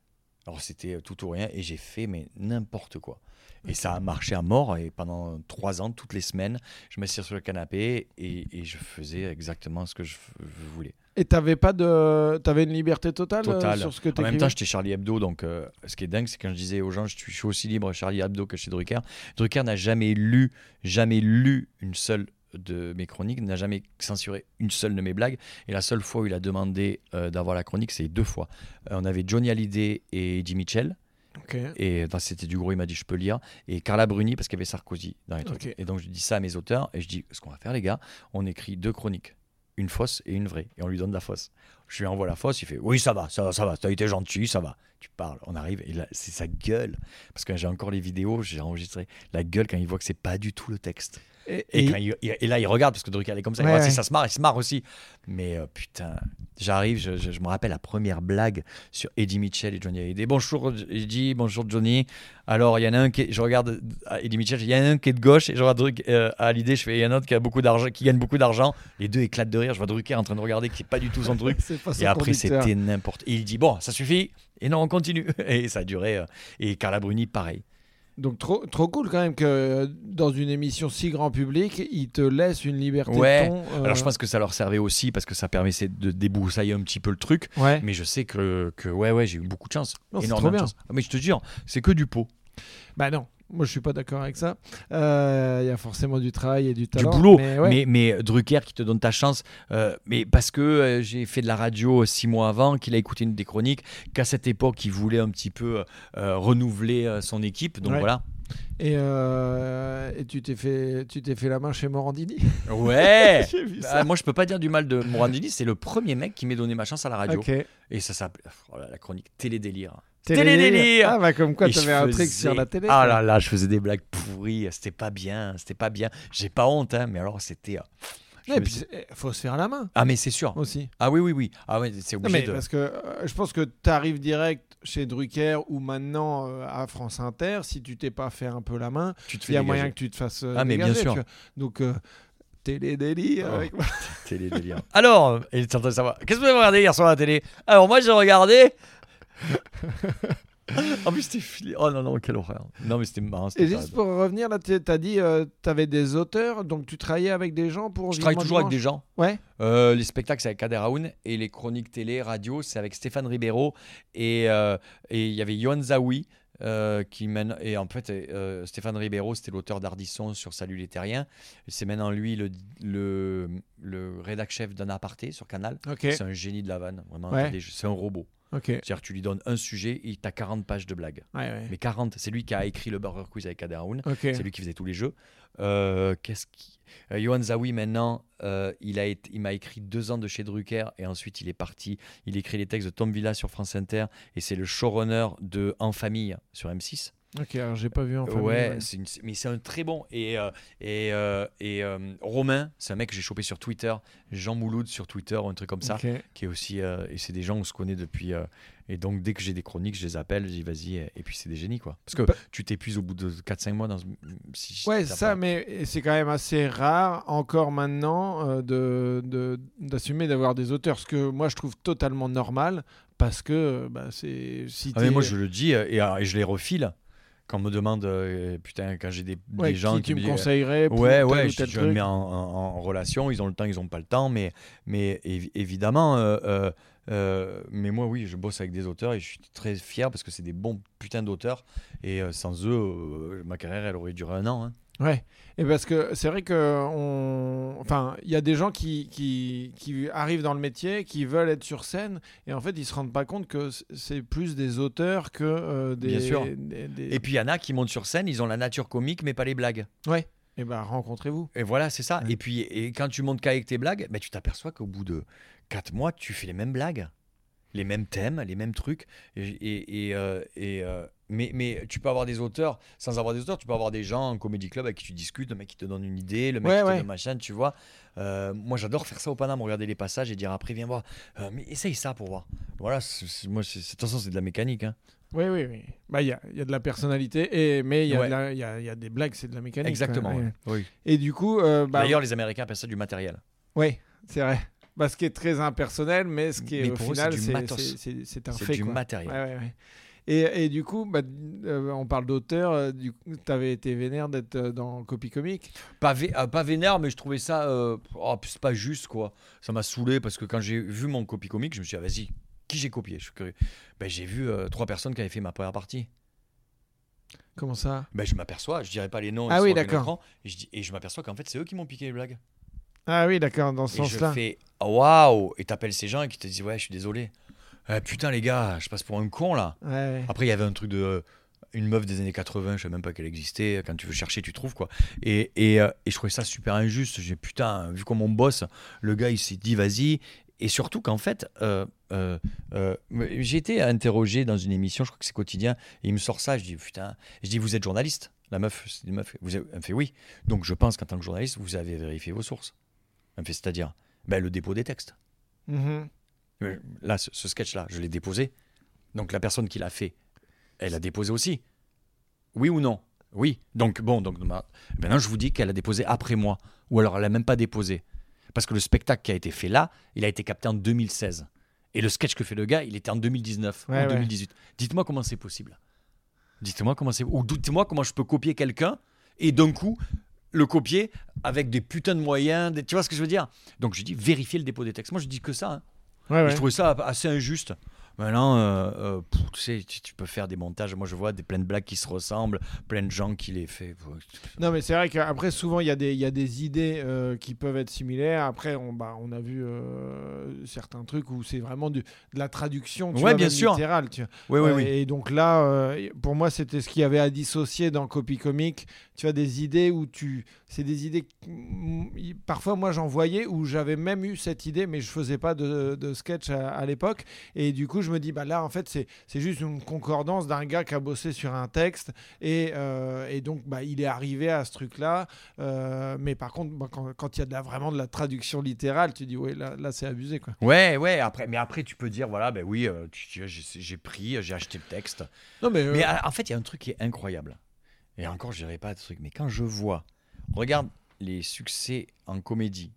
Alors, c'était tout ou rien. Et j'ai fait, mais n'importe quoi. Et ça a marché à mort. Et pendant trois ans, toutes les semaines, je m'asseyais sur le canapé et, et je faisais exactement ce que je, je voulais. Et t'avais pas de, t'avais une liberté totale, euh, Totale. sur ce que En même temps, j'étais Charlie Hebdo, donc euh, ce qui est dingue, c'est quand je disais aux gens, je suis, je suis aussi libre Charlie Hebdo que chez Drucker. Drucker n'a jamais lu, jamais lu une seule de mes chroniques, n'a jamais censuré une seule de mes blagues. Et la seule fois où il a demandé euh, d'avoir la chronique, c'est deux fois. Euh, on avait Johnny Hallyday et Mitchell. Ok. Et c'était du gros, il m'a dit je peux lire. Et Carla Bruni, parce qu'il y avait Sarkozy dans les trucs. Et donc je dis ça à mes auteurs et je dis ce qu'on va faire, les gars, on écrit deux chroniques, une fausse et une vraie. Et on lui donne la fausse. Je lui envoie la fausse, il fait oui, ça va, ça va, ça va, t'as été gentil, ça va. Tu parles, on arrive, et là, c'est sa gueule. Parce que j'ai encore les vidéos, j'ai enregistré la gueule quand il voit que c'est pas du tout le texte. Et, Et, et- quand il- et là, il regarde parce que Drucker elle est comme ça. Ouais, si ouais. ça se marre, il se marre aussi. Mais euh, putain, j'arrive, je, je- je me rappelle la première blague sur Eddie Mitchell et Johnny Hallyday. Bonjour Eddie, bonjour Johnny. Alors, il y en a un qui, est- je regarde à Eddie Mitchell, il y en a un qui est de gauche et je regarde Drucker, euh, à Hallyday, je fais, il y en a un autre qui a beaucoup qui gagne beaucoup d'argent. Les deux éclatent de rire. Je vois Drucker en train de regarder, qui est pas du tout son truc. son Et après, c'était n'importe. Et il dit bon, ça suffit. Et non, on continue. Et ça a duré. euh, Et Carla Bruni, pareil. Donc trop, trop cool quand même que euh, dans une émission si grand public, il te laisse une liberté Ouais. de ton. euh, Alors je pense que ça leur servait aussi parce que ça permettait de débroussailler un petit peu le truc. Ouais. Mais je sais que, que ouais, ouais, j'ai eu beaucoup de chance. Non, énormément de chance. Ah, Mais je te jure, c'est que du pot. Bah non. Moi, je suis pas d'accord avec ça. Euh, Il y a forcément du travail et du Du talent. boulot. Mais, ouais. Mais, mais Drucker qui te donne ta chance. euh, mais parce que euh, j'ai fait de la radio six mois avant, qu'il a écouté une des chroniques, qu'à cette époque, il voulait un petit peu euh, renouveler euh, son équipe. Donc Ouais. voilà. Et, euh, et tu t'es fait, tu t'es fait la main chez Morandini? Ouais vu Ah, ça. moi, je peux pas dire du mal de Morandini. C'est le premier mec qui m'est donné ma chance à la radio. Ok. Et ça s'appelle oh la chronique Télédélire. Télédélire. Télédélire. Ah bah comme quoi, t'avais un truc sur la télé. Ah là là, je faisais des blagues pourries. C'était pas bien. C'était pas bien. J'ai pas honte, hein, mais alors c'était. euh, Ouais, suis- c'est- faut se faire la main Ah, mais c'est sûr. aussi. Ah oui, oui, oui. Ah ouais, c'est Non, obligé mais de. parce que euh, je pense que tu arrives direct chez Drucker ou maintenant euh, à France Inter, si tu t'es pas fait un peu la main, il y a dégager. moyen que tu te fasses euh, Ah, mais bien sûr. Donc euh, télé délire Oh. avec- Télédélire. alors, et tu entends savoir. Qu'est-ce que vous avez regardé hier soir à la télé? Alors moi, j'ai regardé. en plus, c'était filé. Oh non, non, quelle horreur. Non, mais c'était marrant. Et juste pour revenir là, tu as dit tu avais des auteurs, donc tu travaillais avec des gens pour Je travaille toujours avec des gens. Ouais. Euh, les spectacles, c'est avec Kader Aoun et les chroniques télé, radio, c'est avec Stéphane Ribeiro et euh, et il y avait Yohan Zawi. euh, qui mène et en fait euh, Stéphane Ribeiro c'était l'auteur d'Ardisson sur Salut les Terriens c'est maintenant lui le, le, le rédac chef d'un aparté sur Canal c'est un génie de la vanne vraiment Ouais. Attendez, c'est un robot Ok. c'est-à-dire tu lui donnes un sujet et t'as 40 pages de blagues Ouais, ouais. mais 40 c'est lui qui a écrit le Burger Quiz avec Kader Aoun Ok. c'est lui qui faisait tous les jeux. Euh, Qu'est-ce qui... euh, Johan Zawi, maintenant, euh, il a été- il m'a écrit deux ans de chez Drucker et ensuite il est parti. Il écrit les textes de Tom Villa sur France Inter et c'est le showrunner de En Famille sur M6. Ok, alors j'ai pas vu en famille. ouais, une- mais c'est un très bon. Et, euh, et, euh, et euh, Romain, c'est un mec que j'ai chopé sur Twitter, Jean Mouloud sur Twitter, ou un truc comme ça, qui est aussi. et c'est des gens où on se connaît depuis. et donc, dès que j'ai des chroniques, je les appelle, je dis vas-y. Et, et puis, c'est des génies, quoi. Parce que Bah- tu t'épuises au bout de 4-5 mois dans. Si Ouais, ça, pas- mais c'est quand même assez rare encore maintenant euh, de de- d'assumer d'avoir des auteurs, ce que moi je trouve totalement normal parce que bah, c'est si Ah, mais moi, je le dis et, et je les refile. Quand on me demande, euh, putain, quand j'ai des, gens qui qui me conseillerais pour Ouais, ouais, ou je, je me mets en, en- en relation, ils ont le temps, ils ont pas le temps, mais, mais évi- évidemment, euh, euh, mais moi, oui, je bosse avec des auteurs et je suis très fier parce que c'est des bons putains d'auteurs et sans eux, ma carrière, elle aurait duré un an. hein. Ouais, et parce que c'est vrai que on... enfin, il y a des gens qui, qui, qui arrivent dans le métier, qui veulent être sur scène, et en fait, ils se rendent pas compte que c'est plus des auteurs que euh, des. Bien sûr. des- des- Et puis, il y en a qui montent sur scène, ils ont la nature comique, mais pas les blagues. Et ben, rencontrez-vous. Et voilà, c'est ça. Ouais. Et puis, et quand tu montes qu'avec tes blagues, ben, tu t'aperçois qu'au bout de 4 mois, tu fais les mêmes blagues, les mêmes thèmes, les mêmes trucs. Et, et, et, euh, et, euh, mais, mais tu peux avoir des auteurs, sans avoir des auteurs, tu peux avoir des gens en comédie club avec qui tu discutes, le mec qui te donne une idée, le mec Ouais, qui te donne machin, tu vois. Euh, moi, j'adore faire ça au Paname, regarder les passages et dire après, viens voir. Mais essaye ça pour voir. Voilà, moi, c'est- de toute façon, c'est de la mécanique. hein. Oui, oui, oui. Bah, il y a, y a de la personnalité, et, mais il y, Ouais. y, a, y a des blagues, c'est de la mécanique. Exactement. Oui. Et du coup, bah, D'ailleurs, les Américains appellent ça du matériel. oui, c'est vrai. Bah, ce qui est très impersonnel, mais ce qui est Mais au final, c'est un fait. du quoi. matériel. Ouais, ouais, ouais. Et, et du coup, bah, euh, on parle d'auteur, euh, du coup, t'avais été vénère d'être euh, dans Copy Comique. Pas, vé- euh, pas vénère, mais je trouvais ça. euh, oh, c'est pas juste, quoi. Ça m'a saoulé parce que quand j'ai vu mon copie comique, je me suis dit, ah, vas-y, qui j'ai copié? Je suis curieux. Ben, j'ai vu euh, trois personnes qui avaient fait ma première partie. Comment ça? Ben, je m'aperçois, je dirais pas les noms. Ah oui, d'accord. l'écran, Et je, dis- et je m'aperçois qu'en fait, c'est eux qui m'ont piqué les blagues. Ah oui, d'accord, dans ce Et je sens-là. fais, oh, waouh Et t'appelles ces gens et qui te disent, ouais, je suis désolé. Eh, putain, les gars, je passe pour un con, là. Ouais, ouais. Après, il y avait un truc de. euh, une meuf des années 80, je sais même pas qu'elle existait. Quand tu veux chercher, tu trouves quoi. Et, et, euh, et je trouvais ça super injuste. J'ai putain, vu comme on bosse, le gars il s'est dit vas-y. Et surtout qu'en fait, euh, euh, euh, j'ai été interrogé dans une émission, je crois que c'est quotidien, et il me sort ça. Je dis putain, je dis vous êtes journaliste La meuf, c'est une meuf. Vous avez- elle me fait oui. Donc je pense qu'en tant que journaliste, vous avez vérifié vos sources. Elle me fait c'est-à-dire ben, le dépôt des textes. Mhm. Euh, Là, ce, ce sketch-là, je l'ai déposé. Donc la personne qui l'a fait, elle a déposé aussi. Oui ou non? Oui. Donc bon, donc ma- maintenant je vous dis qu'elle a déposé après moi, ou alors elle a même pas déposé, parce que le spectacle qui a été fait là, il a été capté en 2016, et le sketch que fait le gars, il était en 2019 Ouais, ou en ouais. 2018. Dites-moi comment c'est possible. Dites-moi comment c'est, ou dites-moi comment je peux copier quelqu'un et d'un coup le copier avec des putains de moyens. des- Tu vois ce que je veux dire? Donc je dis vérifier le dépôt des textes. Moi je dis que ça. hein. Ouais, Et ouais. Je trouvais ça assez injuste. Maintenant, euh, euh, pff, tu sais, tu, tu peux faire des montages. Moi, je vois des plein de blagues qui se ressemblent, plein de gens qui les font. Non, mais c'est vrai qu'après, souvent, il y, a des- y a des idées euh, qui peuvent être similaires. Après, on, bah, on a vu euh, certains trucs où c'est vraiment du, de la traduction tu Ouais, vois, bien sûr. littérale, tu vois. Oui, oui, oui. Et donc là, pour moi, c'était ce qu'il y avait à dissocier dans Copy Comic. Tu as des idées où tu. C'est des idées. mm, Parfois, moi, j'en voyais où j'avais même eu cette idée, mais je faisais pas de, de sketch à, à l'époque. Et du coup, je me dis, bah là, en fait, c'est juste une concordance d'un gars qui a bossé sur un texte. Et, euh, et donc, bah, il est arrivé à ce truc-là. Euh, mais par contre, bah, quand il y a de la, vraiment de la traduction littérale, tu dis, ouais, là, là c'est abusé, quoi. Ouais, ouais. Après, mais après, tu peux dire, voilà, ben oui, euh, j'ai pris, j'ai acheté le texte. Non, mais. Mais en fait, il y a un truc qui est incroyable. Et encore, je dirais pas de truc, mais quand je vois, regarde les succès en comédie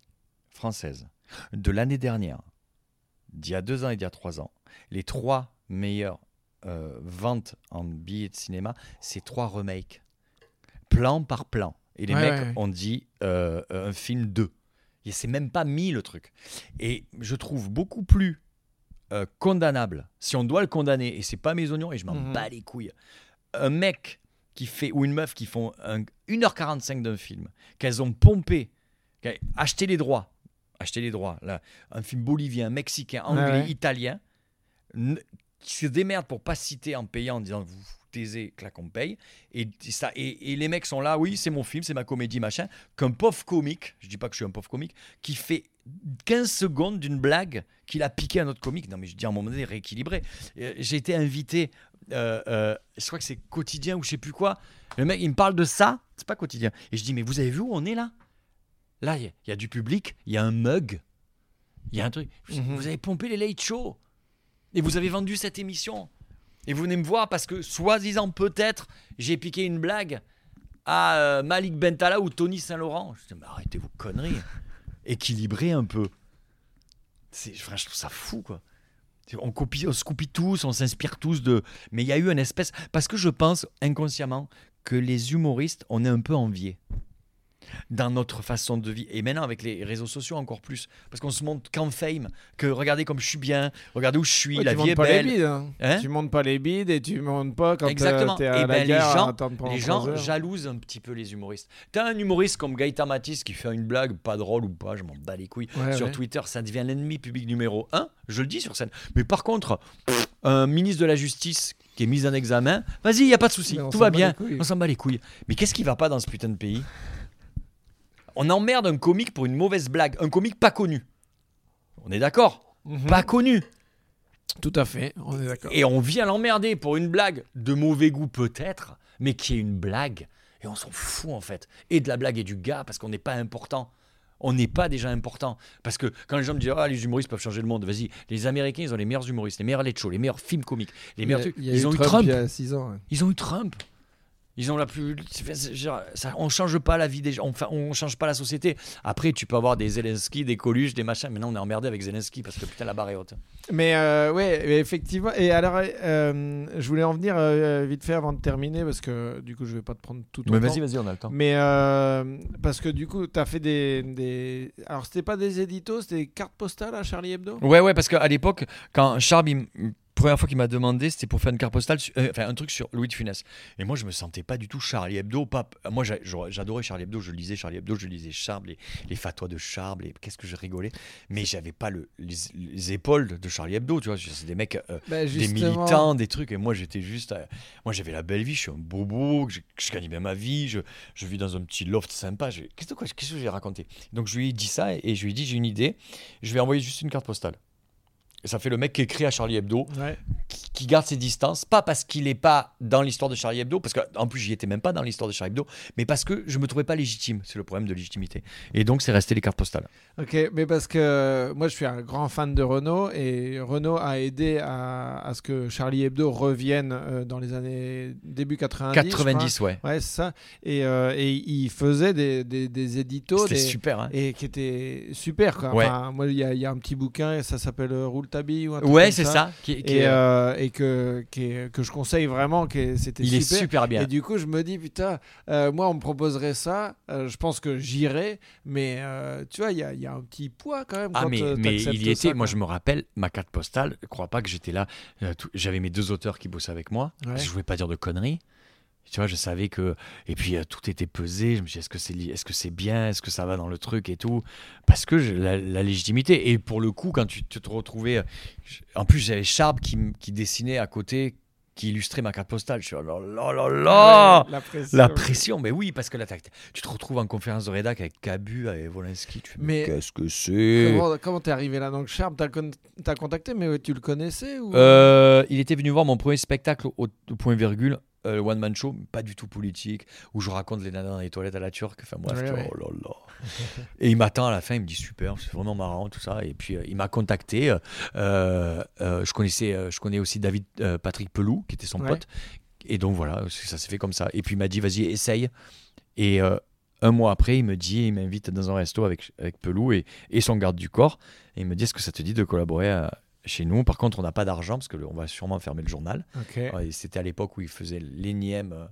française de l'année dernière, d'il y a deux ans et d'il y a trois ans, les trois meilleures euh, ventes en billets de cinéma, c'est trois remakes, plan par plan. Et les Ouais, mecs ouais, ont dit euh, euh, un film 2. Et c'est même pas mis le truc. Et je trouve beaucoup plus euh, condamnable, si on doit le condamner, et c'est pas mes oignons, et je m'en Mhm. bats les couilles, un mec qui fait, ou une meuf qui font un- 1h45 d'un film, qu'elles ont pompé, acheté les droits, acheté les droits, là, un film bolivien, mexicain, anglais, Ouais, ouais. italien, qui se démerde pour pas citer en payant, en disant vous taisez, clac, on paye. Et, ça, et, et les mecs sont là, oui, c'est mon film, c'est ma comédie, machin. Qu'un pauvre comique, je dis pas que je suis un pauvre comique, qui fait 15 secondes d'une blague qu'il a piqué à notre comique. Non, mais je dis à un moment donné, rééquilibré. Euh, J'ai été invité euh, euh, je crois que c'est quotidien ou je sais plus quoi. Le mec, il me parle de ça, c'est pas quotidien. Et je dis, mais vous avez vu où on est là? Là, il y, a- il y a du public, il y a un mug, il y a un truc. Mhm. Vous avez pompé les late shows et vous avez vendu cette émission. Et vous venez me voir parce que, soi-disant, peut-être, j'ai piqué une blague à euh, Malik Bentala ou Tony Saint-Laurent. Je dis, mais arrêtez vos conneries. Équilibrez un peu. C'est, enfin, je trouve ça fou, quoi. On, copie, on se copie tous, on s'inspire tous de. Mais il y a eu une espèce. Parce que je pense inconsciemment que les humoristes, on est un peu enviés dans notre façon de vie. Et maintenant, avec les réseaux sociaux, encore plus. Parce qu'on se montre qu'en fame, que regardez comme je suis bien, regardez où je suis, Ouais, la tu vie montes est pas belle. les bides. hein. Hein tu montes pas les bides et tu montes pas quand Exactement. tu es à Eh la ben, les gens- à pendant Les gens heures. jalousent un petit peu les humoristes. T'as un humoriste comme Gaëtan Matisse qui fait une blague, pas drôle ou pas, je m'en bats les couilles. Ouais, sur ouais. Twitter, ça devient l'ennemi public numéro un. Je le dis sur scène. Mais par contre, pff, un ministre de la Justice qui est mis en examen, vas-y, il y a pas de souci, tout va bien. On s'en bat les couilles. Mais qu'est-ce qui va pas dans ce putain de pays? On emmerde un comique pour une mauvaise blague, un comique pas connu. On est d'accord Mhm. Pas connu. Tout à fait, on est d'accord. Et on vient l'emmerder pour une blague de mauvais goût peut-être, mais qui est une blague. Et on s'en fout en fait. Et de la blague et du gars parce qu'on n'est pas important. On n'est pas déjà important. Parce que quand les gens me disent Ah, les humoristes peuvent changer le monde, vas-y, les Américains, ils ont les meilleurs humoristes, les meilleurs late shows, les meilleurs films comiques, les meilleurs trucs. Ils ont eu Trump Trump. il y a 6 ans. ouais. Ils ont eu Trump. Ils ont la plus. c'est- c'est- genre, ça, on change pas la vie des gens. Enfin, on change pas la société. Après, tu peux avoir des Zelensky, des Coluche, des machins. Maintenant, on est emmerdé avec Zelensky parce que putain, la barre est haute. Mais euh, ouais, mais effectivement. Et alors, euh, je voulais en venir euh, vite fait avant de terminer parce que du coup, je vais pas te prendre tout ton temps. vas-y, on a le temps. Mais euh, parce que du coup, tu as fait des, des. Alors, c'était pas des éditos, c'était des cartes postales à Charlie Hebdo? Ouais, ouais, parce qu'à l'époque, quand m- première fois qu'il m'a demandé, c'était pour faire une carte postale, su- euh, enfin un truc sur Louis de Funès. Et moi, je me sentais pas du tout Charlie Hebdo. Pas, moi, j'a- j'aurais- j'adorais Charlie Hebdo, je lisais Charlie Hebdo, je lisais Charles, les, les fatwas de Charles, et qu'est-ce que je rigolais. Mais j'avais pas le, les, les épaules de Charlie Hebdo, tu vois. C'est des mecs, euh, Bah, des militants, des trucs. Et moi, j'étais juste. euh, moi, j'avais la belle vie, je suis un bobo, je, je gagne bien ma vie, je, je vis dans un petit loft sympa. je- Qu'est-ce que quoi, qu'est-ce que j'ai raconté? Donc, je lui ai dit ça et je lui ai dit j'ai une idée, je vais envoyer juste une carte postale. Ça fait le mec qui écrit à Charlie Hebdo, Ouais. qui, qui garde ses distances, pas parce qu'il n'est pas dans l'histoire de Charlie Hebdo, parce qu'en plus j'y étais même pas dans l'histoire de Charlie Hebdo, mais parce que je me trouvais pas légitime. C'est le problème de légitimité. Et donc c'est resté les cartes postales. Ok, mais parce que moi je suis un grand fan de Renault et Renault a aidé à, à ce que Charlie Hebdo revienne euh, dans les années début 90. je crois. 90, ouais. Ouais, c'est ça. Et, euh, et il faisait des, des, des éditos. C'était super. Hein. Et qui était super quoi. Ouais. Enfin, moi il y, a- il y a un petit bouquin et ça s'appelle euh, Roule ou un truc Ouais, c'est ça. qui- qui Et, est- euh, et que, qui est- que je conseille vraiment, qui est- c'était il super. est super bien. Et du coup, je me dis, putain, euh, moi, on me proposerait ça. euh, je pense que j'irais. Mais euh, tu vois, il y a, il y a un petit poids quand même. Ah quand, mais, euh, mais il y était, ça, moi je me rappelle, ma carte postale, je crois pas que j'étais là, euh, j'avais mes deux auteurs qui bossaient avec moi, Ouais. je voulais pas dire de conneries, tu vois, je savais que, et puis euh, tout était pesé, je me suis dit est-ce que c'est est-ce que c'est bien, est-ce que ça va dans le truc et tout, parce que je- la, la légitimité, et pour le coup quand tu te retrouvais, euh, je- en plus j'avais Charb qui, dessinait à côté, qui illustrait ma carte postale, je suis oh là là là là! La pression. la pression, mais oui, parce que là, tu te retrouves en conférence de rédac avec Cabu, avec Volinsky, tu fais, mais, Mais- qu'est-ce que c'est? Comment t'es arrivé là? Donc, Charme, t'as con- t'as contacté, mais tu le connaissais ou... Euh, il était venu voir mon premier spectacle au, au point virgule, euh, le One Man Show, pas du tout politique, où je raconte les nanas dans les toilettes à la turque. Enfin bref, Ouais, tu vois, ouais. oh là là. Et il m'attend à la fin, il me dit super, c'est vraiment marrant tout ça. Et puis euh, il m'a contacté. euh, euh, je connaissais, je connais aussi David Patrick Pelou, qui était son Ouais. pote. Et donc voilà, ça s'est fait comme ça. Et puis il m'a dit vas-y essaye. Et un mois après, il me dit, il m'invite dans un resto avec, avec Pelou et, et son garde du corps. Et il me dit est-ce que ça te dit de collaborer à- chez nous Par contre, on n'a pas d'argent parce que le- on va sûrement fermer le journal. Et C'était à l'époque où il faisait l'énième euh,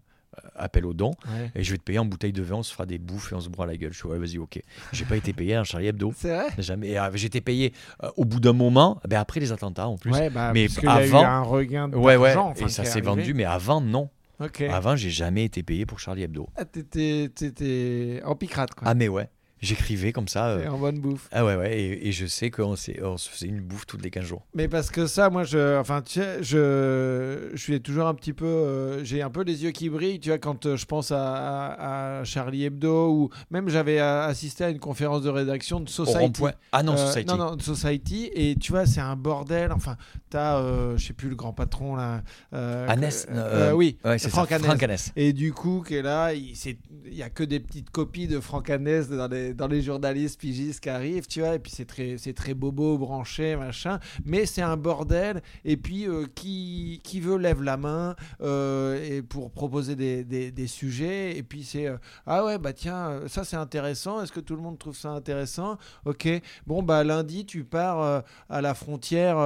appel aux dons. Ouais. Et je vais te payer en bouteille de vin, on se fera des bouffes et on se broie la gueule. Je suis ouais, vas-y, ok. J'ai pas été payé un Charlie Hebdo. C'est vrai? Jamais. euh, J'étais payé euh, au bout d'un moment, ben après les attentats en plus. Ouais, bah, mais parce qu'il y a eu avant- un regain Ouais, ouais. enfin, et ça s'est vendu, mais avant, non. Ok. Avant, j'ai jamais été payé pour Charlie Hebdo. Ah, t'étais en picrate, quoi. Ah, mais ouais. J'écrivais comme ça. euh, Et en bonne bouffe. Ah ouais, ouais, et, et je sais qu'on on se faisait une bouffe tous les 15 jours. Mais parce que ça, moi, je, enfin, tu sais, je, je suis toujours un petit peu, euh, j'ai un peu les yeux qui brillent, tu vois, quand euh, je pense à, à- à Charlie Hebdo ou même j'avais euh, assisté à une conférence de rédaction de Society. Ah non, Euh, Society. non, non, Society. Et tu vois, c'est un bordel. Enfin, t'as, euh, je sais plus, le grand patron là. euh, Annès, euh, euh, oui, Ouais, Franck. Annès. Franck Annès. Et du coup, qui est là, il c'est- il y a que des petites copies de Franck Annès dans les, dans les journalistes pigistes qui arrivent, tu vois. Et puis c'est très, c'est très bobo, branché, machin. Mais c'est un bordel. Et puis euh, qui, qui veut lève la main euh, et pour proposer des, des, des sujets. Et puis c'est euh, ah ouais bah tiens, ça c'est intéressant. Est-ce que tout le monde trouve ça intéressant? Ok. Bon bah lundi tu pars à la frontière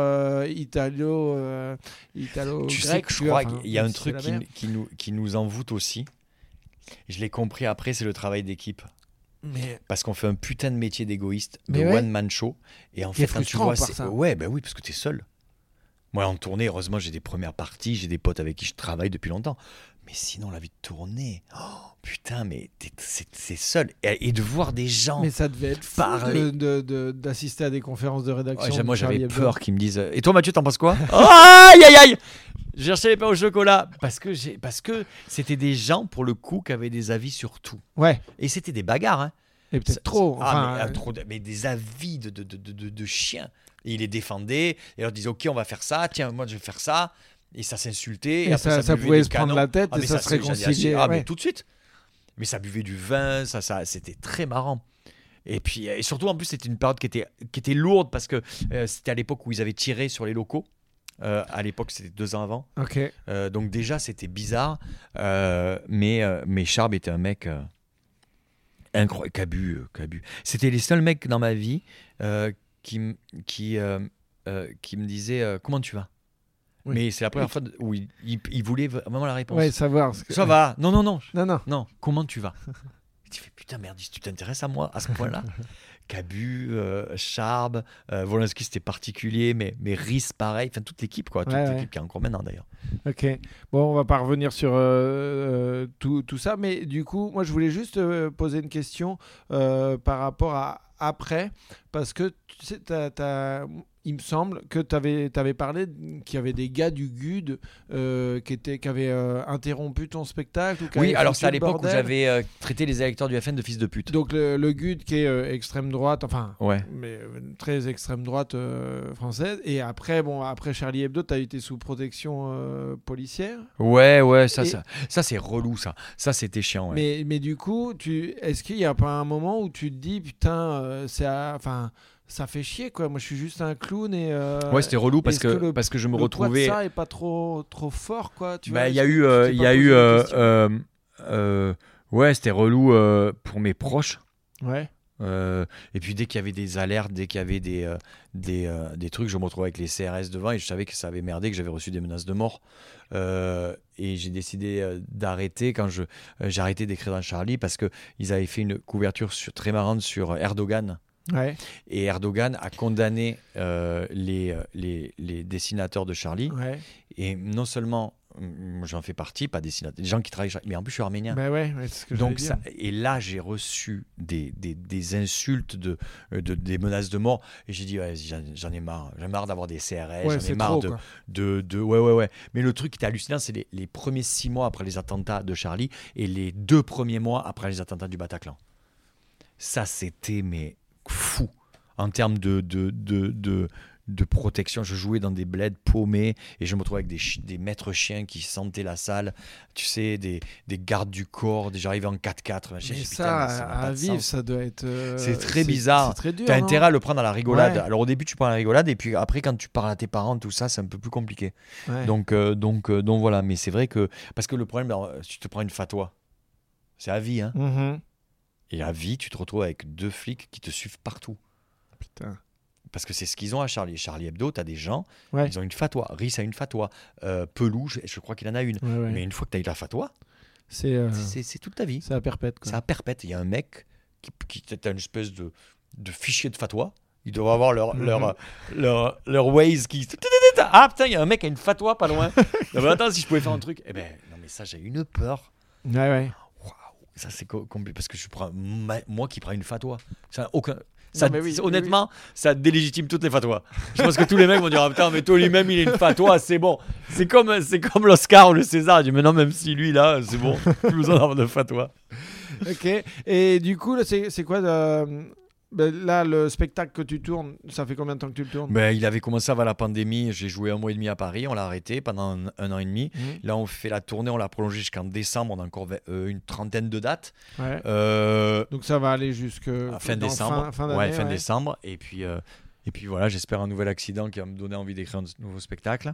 italo italo Tu sais que je crois qu'il y a un truc qui nous, qui nous envoûte aussi. Je l'ai compris après, c'est le travail d'équipe. Mais Parce qu'on fait un putain de métier d'égoïste, de ouais. one-man show. Et en fait, quand tu vois, ça. Ouais, bah oui, parce que t'es seul. Moi, en tournée, heureusement, j'ai des premières parties, j'ai des potes avec qui je travaille depuis longtemps. Mais sinon, la vie de tournée, oh, putain, mais c'est seul. Et, et de voir des gens. Mais ça devait être Parler. de- de- de- d'assister à des conférences de rédaction. Ouais, moi, j'avais peur qu'ils me disent. Et toi, Mathieu, t'en penses quoi Aïe, aïe, aïe J'ai cherché les pains au chocolat. Parce que parce que c'était des gens, pour le coup, qui avaient des avis sur tout. Ouais, Et c'était des bagarres. Hein. et peut-être trop. Ah, mais, ah, euh, trop mais des avis de, de, de, de, de- de chiens. Et il les défendait. Et leur disait Ok, on va faire ça. Tiens, moi, je vais faire ça. Et ça s'insultait. et après, ça, pouvait se prendre canons. la tête Ah, et ça, se réconciliait. Ah, mais tout de suite. Mais ça buvait du vin. Ça, ça, c'était très marrant. Et puis, et surtout, en plus, c'était une période qui était, qui était lourde parce que euh, c'était à l'époque où ils avaient tiré sur les locaux. Euh, à l'époque, c'était deux ans avant. Euh, donc déjà, c'était bizarre. Mais, mais Charb était un mec incroyable. Cabu, Cabu. C'était les seuls mecs dans ma vie qui, qui, qui me disaient Comment tu vas? Oui. Mais c'est la première fois où il, il- il voulait vraiment la réponse. Ouais, savoir. que- Ça va Non, non, non. Non, non. Non, comment tu vas? Tu fais putain merde, tu t'intéresses à moi à ce point-là? Cabu, euh, Charb, euh, c'était particulier, mais, mais Rhys pareil, enfin toute l'équipe quoi, toute Ouais, ouais. l'équipe qui est encore maintenant d'ailleurs. Ok. Bon, on va pas revenir sur euh, euh, tout, tout ça, mais du coup, moi, je voulais juste euh, poser une question par rapport à après, parce que tu sais, t'as- il me semble que tu avais, parlé qu'il y avait des gars du GUD euh, qui, étaient, qui avaient euh, interrompu ton spectacle. ou qui Oui, alors c'est à l'époque où j'avais euh, traité les électeurs du FN de fils de pute. Donc le, le GUD qui est extrême droite, enfin Ouais. mais très extrême droite française. Et après, bon, après Charlie Hebdo, tu as été sous protection policière. Ouais, ouais, ça, Et- ça, ça c'est relou ça. Ça c'était chiant. Ouais. Mais, mais du coup, est-ce qu'il n'y a pas un moment où tu te dis, putain, c'est enfin, ça fait chier quoi. Moi, je suis juste un clown et. euh, ouais, c'était relou parce que, que le- parce que je me le poids de retrouvais. ça est pas trop, trop fort quoi. Tu Bah, il y a eu, euh, il y a eu, euh, ouais, c'était relou pour mes proches. Ouais. Euh, et puis dès qu'il y avait des alertes, dès qu'il y avait des, euh, des, euh, des trucs, je me retrouvais avec les CRS devant et je savais que ça avait merdé, que j'avais reçu des menaces de mort. Et j'ai décidé d'arrêter quand je, j'ai arrêté d'écrire dans Charlie parce que ils avaient fait une couverture sur, très marrante sur Erdogan. Ouais. Et Erdogan a condamné euh, les, euh, les, les dessinateurs de Charlie. Ouais. Et non seulement, hum, j'en fais partie, pas dessinateurs, des gens qui travaillent, mais en plus je suis arménien. Bah ouais, ouais, c'est ce que Donc ça, et là j'ai reçu des, des, des insultes, de, euh, de- des menaces de mort et j'ai dit ouais, j'en ai marre, j'en ai marre d'avoir des CRS, j'en ai marre trop de, de, de- ouais ouais ouais. Mais le truc qui était hallucinant, c'est les, les premiers six mois après les attentats de Charlie et les deux premiers mois après les attentats du Bataclan. Ça c'était mais fou en termes de de, de, de de protection, je jouais dans des bleds paumés et je me retrouvais avec des, des maîtres chiens qui sentaient la salle, tu sais, des, des gardes du corps, des- j'arrivais en 4x4. machin, Mais dit, ça, n'a à, à vivre, ça doit être. euh, C'est très bizarre. Dur. T'as non intérêt à le prendre à la rigolade. Ouais. Alors au début, tu prends la rigolade, et puis après, quand tu parles à tes parents, tout ça, c'est un peu plus compliqué. Ouais. Donc, euh, donc, euh, donc voilà. Mais c'est vrai que. Parce que le problème, tu te prends une fatwa, c'est à vie. Hein. Mhm. Et à vie, tu te retrouves avec deux flics qui te suivent partout. Putain. Parce que c'est ce qu'ils ont à Charlie. Charlie Hebdo, tu as des gens, Ouais. ils ont une fatwa. Rhys a une fatwa. Euh, Pelou, je, crois qu'il en a une. Ouais, ouais. Mais une fois que tu as eu la fatwa, C'est euh, toute ta vie. c'est à perpète. C'est à perpète. Il y a un mec qui, qui t'as une espèce de, de fichier de fatwa. Ils doivent avoir leur, Mhm. leur, leur, leur Waze qui. Ah putain, il y a un mec qui a une fatwa pas loin. non, mais attends, si je pouvais faire un truc. Eh ben, non, mais ça, j'ai une peur. Ouais, ouais. Ça, c'est co- compliqué parce que je prends ma- moi qui prends une fatwa. Ça aucun. Ça, mais oui, oui, honnêtement, ça délégitime toutes les fatwas. Je pense que tous les mecs vont dire ah, putain, mais toi lui-même il est une fatwa, c'est bon. C'est comme c'est comme l'Oscar ou le César. Je dis mais non, même si lui là, c'est bon, plus besoin d'avoir de fatwa. Ok. Et du coup, là, c'est c'est quoi de- ben, Là, le spectacle que tu tournes, ça fait combien de temps que tu le tournes? Mais il avait commencé avant la pandémie. J'ai joué un mois et demi à Paris, on l'a arrêté pendant un, un an et demi. Mhm. Là, on fait la tournée, on l'a prolongée jusqu'en décembre. On a encore euh, une trentaine de dates. Ouais. Euh, Donc ça va aller jusque à fin décembre. Fin, fin ouais, d'année, fin ouais. décembre. Et puis, euh, et puis voilà, j'espère un nouvel accident qui va me donner envie d'écrire un nouveau spectacle.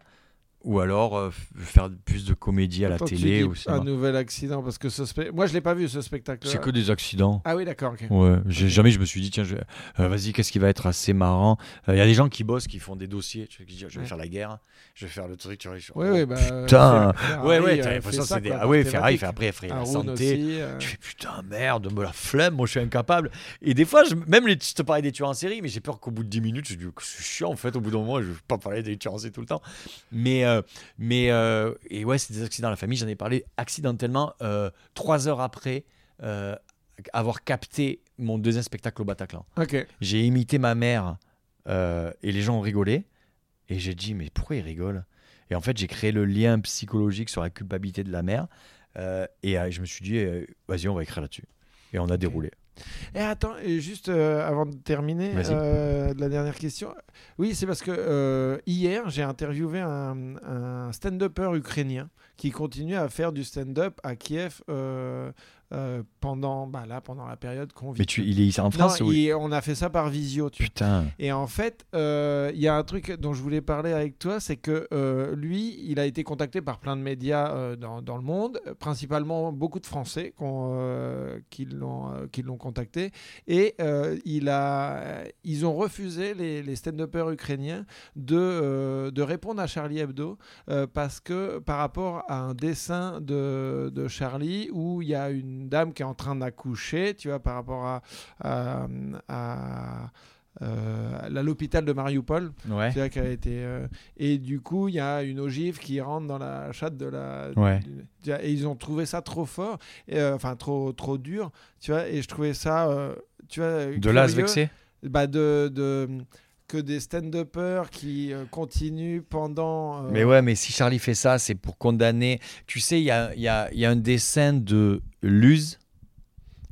Ou alors euh, faire plus de comédie à la Attends, télé. Ou un nouvel accident parce que ce spe- moi je l'ai pas vu ce spectacle. C'est que des accidents. Ah oui d'accord. Ouais, jamais je me suis dit tiens je- euh, vas-y qu'est-ce qui va être assez marrant? Il y a des gens qui bossent qui font des dossiers, tu qui disent je vais Ouais. faire la guerre, je vais faire le truc, tu vois. je- Oui oh, oui bah. putain. Ferrari, ouais ouais, euh, t'as fait l'impression c'est des ah ouais Ferrari fait après après la Haroun santé. aussi, euh, Tu fais putain merde, me la flemme, moi je suis incapable. Et des fois, je, même les, je te parlais des tueurs en série, mais j'ai peur qu'au bout de 10 minutes, je dis que c'est chiant en fait, au bout d'un moment, je ne veux pas parler des tueurs en série tout le temps. Mais, euh, mais euh, et ouais, c'est des accidents à la famille, j'en ai parlé accidentellement euh, trois heures après avoir capté mon deuxième spectacle au Bataclan. J'ai imité ma mère et les gens ont rigolé. Et j'ai dit, mais pourquoi ils rigolent? Et en fait, j'ai créé le lien psychologique sur la culpabilité de la mère. et je me suis dit, vas-y, on va écrire là-dessus. Et on a déroulé. Et attends, et juste euh, avant de terminer, euh, la dernière question. Oui, c'est parce que euh, hier, j'ai interviewé un, un stand-upper ukrainien qui continue à faire du stand-up à Kiev euh, euh, pendant, bah, là, pendant la période qu'on vit. Mais tu, il est ici en Non, France ou... il- on a fait ça par visio. Tu vois. Putain. Et en fait, euh, il y a un truc dont je voulais parler avec toi, c'est que lui, il a été contacté par plein de médias dans, dans le monde, principalement beaucoup de Français qui l'ont qui l'ont contacté, et il a, ils ont refusé les, les stand-uppers ukrainiens de, de répondre à Charlie Hebdo parce que par rapport à un dessin de, de Charlie où il y a une dame qui est en train d'accoucher, tu vois, par rapport à, à, à, euh, l'hôpital de Mariupol, Ouais. a été, euh, et du coup il y a une ogive qui rentre dans la chatte de la, Ouais. du- et ils ont trouvé ça trop fort, euh, enfin trop trop dur, tu vois, et je trouvais ça, tu vois, De là à se curieux, vexer? Bah de, de que des stand-uppers qui euh, continuent pendant. euh, Mais ouais, mais si Charlie fait ça, c'est pour condamner. Tu sais, il y a, il y, a, il y a un dessin de Luz.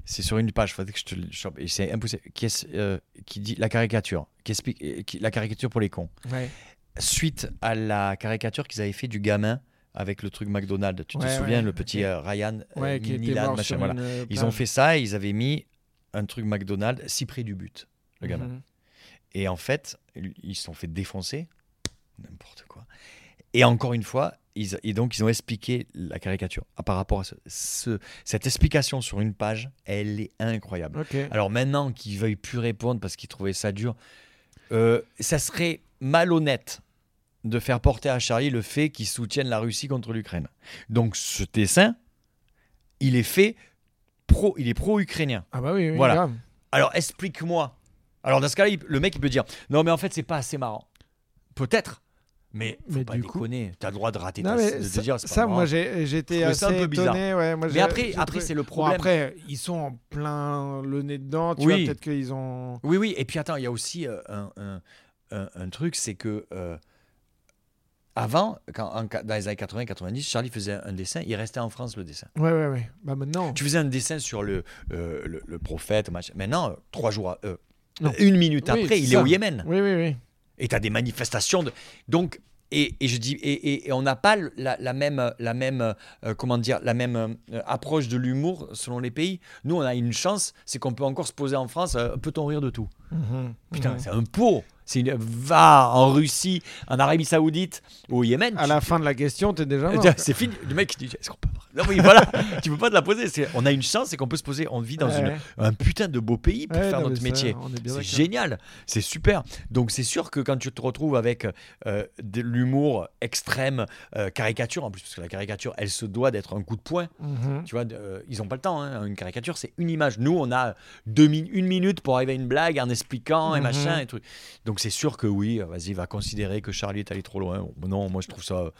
C'est sur une page, faudrait que je te le chope. Et c'est impossible. Qui, est- euh, qui dit la caricature. Qui explique qui- la caricature pour les cons. ouais. Suite à la caricature qu'ils avaient fait du gamin avec le truc McDonald's. Tu te Ouais, souviens, ouais, le petit Ryan euh, qui machin, voilà. Ils ont fait ça et ils avaient mis un truc McDonald's si près du but, le gamin. Mhm. Et en fait, ils se sont fait défoncer. N'importe quoi. Et encore une fois, ils, et donc ils ont expliqué la caricature. Ah, par rapport à ce, ce- cette explication sur une page, elle est incroyable. Alors maintenant qu'ils veuillent plus répondre parce qu'ils trouvaient ça dur, euh, ça serait malhonnête de faire porter à Charlie le fait qu'il soutienne la Russie contre l'Ukraine. Donc ce dessin, il est fait pro, il est pro-ukrainien. Ah bah oui, oui Voilà. grave. Alors explique-moi. Alors dans ce cas-là, il- le mec il peut dire non mais en fait c'est pas assez marrant. Peut-être. Mais faut Mais pas du coup- déconner. T'as le droit de rater Non, ta, mais de te ça, dire c'est pas ça, marrant. moi j'ai- j'étais trouvais assez ça un peu bizarre. étonné. Ouais, moi, Mais après, j'ai après trouvé- c'est le Bon, problème. après, ils sont en plein le nez dedans. Tu Oui. vois, peut-être qu'ils ont. Oui oui. Et puis attends, il y a aussi euh, un, un- un- un truc, c'est que euh, avant, quand, en- dans les années 80-90, Charlie faisait un dessin, il restait en France le dessin. Ouais, ouais, ouais. Bah maintenant. Tu faisais un dessin sur le, euh, le, le prophète, machin. Maintenant, euh, trois jours, à- euh, Non. une minute Oui, après, il ça. est au Yémen. Oui, oui, oui. et tu as des manifestations de donc et, et je dis et, on n'a pas la même la même euh, comment dire la même euh, approche de l'humour selon les pays nous on a une chance c'est qu'on peut encore se poser en France euh, peut-on rire de tout? Mhm, putain mhm. c'est un pot c'est une va en Russie en Arabie Saoudite au Yémen À tu- la fin de la question, t'es déjà c'est fini le mec il dit est-ce qu'on peut non oui voilà tu peux pas te la poser on a une chance c'est qu'on peut se poser on vit dans Ouais. une, un putain de beau pays pour Ouais, faire non, notre métier c'est génial, c'est super. Donc c'est sûr que quand tu te retrouves avec euh, de l'humour extrême, euh, caricature en plus, parce que la caricature, elle se doit d'être un coup de poing. Mhm. Tu vois, euh, ils n'ont pas le temps. hein. Une caricature, c'est une image. Nous, on a deux min- une minute pour arriver à une blague en expliquant et Mhm. machin et truc. Donc c'est sûr que oui, euh, vas-y, va considérer que Charlie est allé trop loin. Non, moi je trouve ça.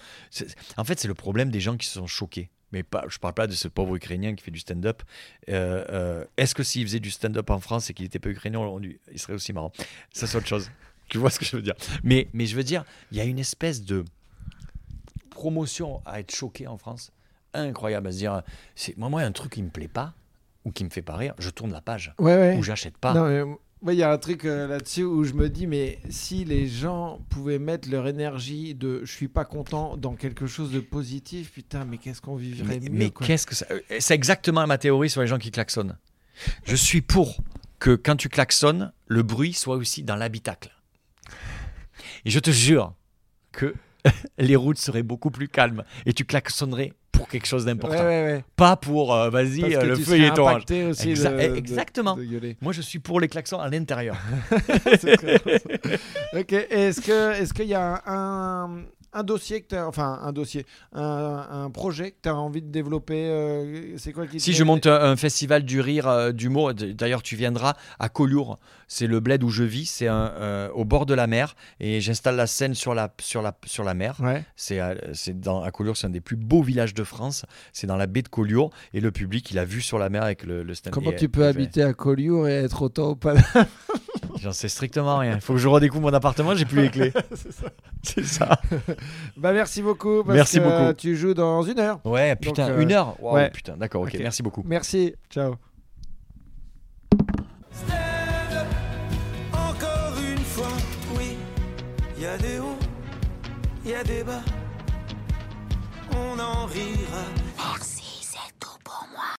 En fait, c'est le problème des gens qui se sont choqués. mais pas, je parle pas de ce pauvre Ukrainien qui fait du stand-up. Euh, euh, Est-ce que s'il faisait du stand-up en France et qu'il n'était pas ukrainien, on lui- il serait aussi marrant Ça, c'est autre chose. Tu vois ce que je veux dire? Mais, mais je veux dire, il y a une espèce de promotion à être choqué en France, incroyable, à se dire, c'est, moi, moi, un truc qui me plaît pas ou qui me fait pas rire, je tourne la page Ouais, ouais. ou j'achète pas. Non, mais, il y a un truc euh, là-dessus où je me dis, mais si les gens pouvaient mettre leur énergie de je suis pas content dans quelque chose de positif, putain, mais qu'est-ce qu'on vivrait Mais, mieux mais quoi. qu'est-ce que ça... euh, C'est exactement ma théorie sur les gens qui klaxonnent. Je suis pour que quand tu klaxonnes, le bruit soit aussi dans l'habitacle. Et je te jure que les routes seraient beaucoup plus calmes et tu klaxonnerais pour quelque chose d'important. ouais, ouais. Pas pour, euh, vas-y, euh, le tu feu il est orange. impacté aussi Exa- de- de- exactement. de. Moi, je suis pour les klaxons à l'intérieur. Ok, est-ce qu'il y a un, un dossier que t'as- enfin un dossier, un, un projet que tu as envie de développer euh, C'est quoi qui Si je monte un, un festival du rire, euh, d'humour, d'ailleurs tu viendras à Collioure, c'est le bled où je vis, c'est un, euh, au bord de la mer et j'installe la scène sur la, sur la, sur la mer. Ouais. C'est dans, à Collioure, c'est un des plus beaux villages de France, c'est dans la baie de Collioure et le public il a vu sur la mer avec le, le stand. Comment Et, tu peux habiter à Collioure et être autant au Paname J'en sais strictement rien. Il faut que je redécouvre mon appartement, j'ai plus les clés. c'est ça. Bah merci beaucoup. Parce Merci que, beaucoup. Tu joues dans une heure. Ouais, putain, euh, une heure Waouh, ouais. putain, d'accord, ok, Ok. merci beaucoup. Merci. Ciao. Stand up, encore une fois, oui. Il y a des hauts, il y a des bas. On en rira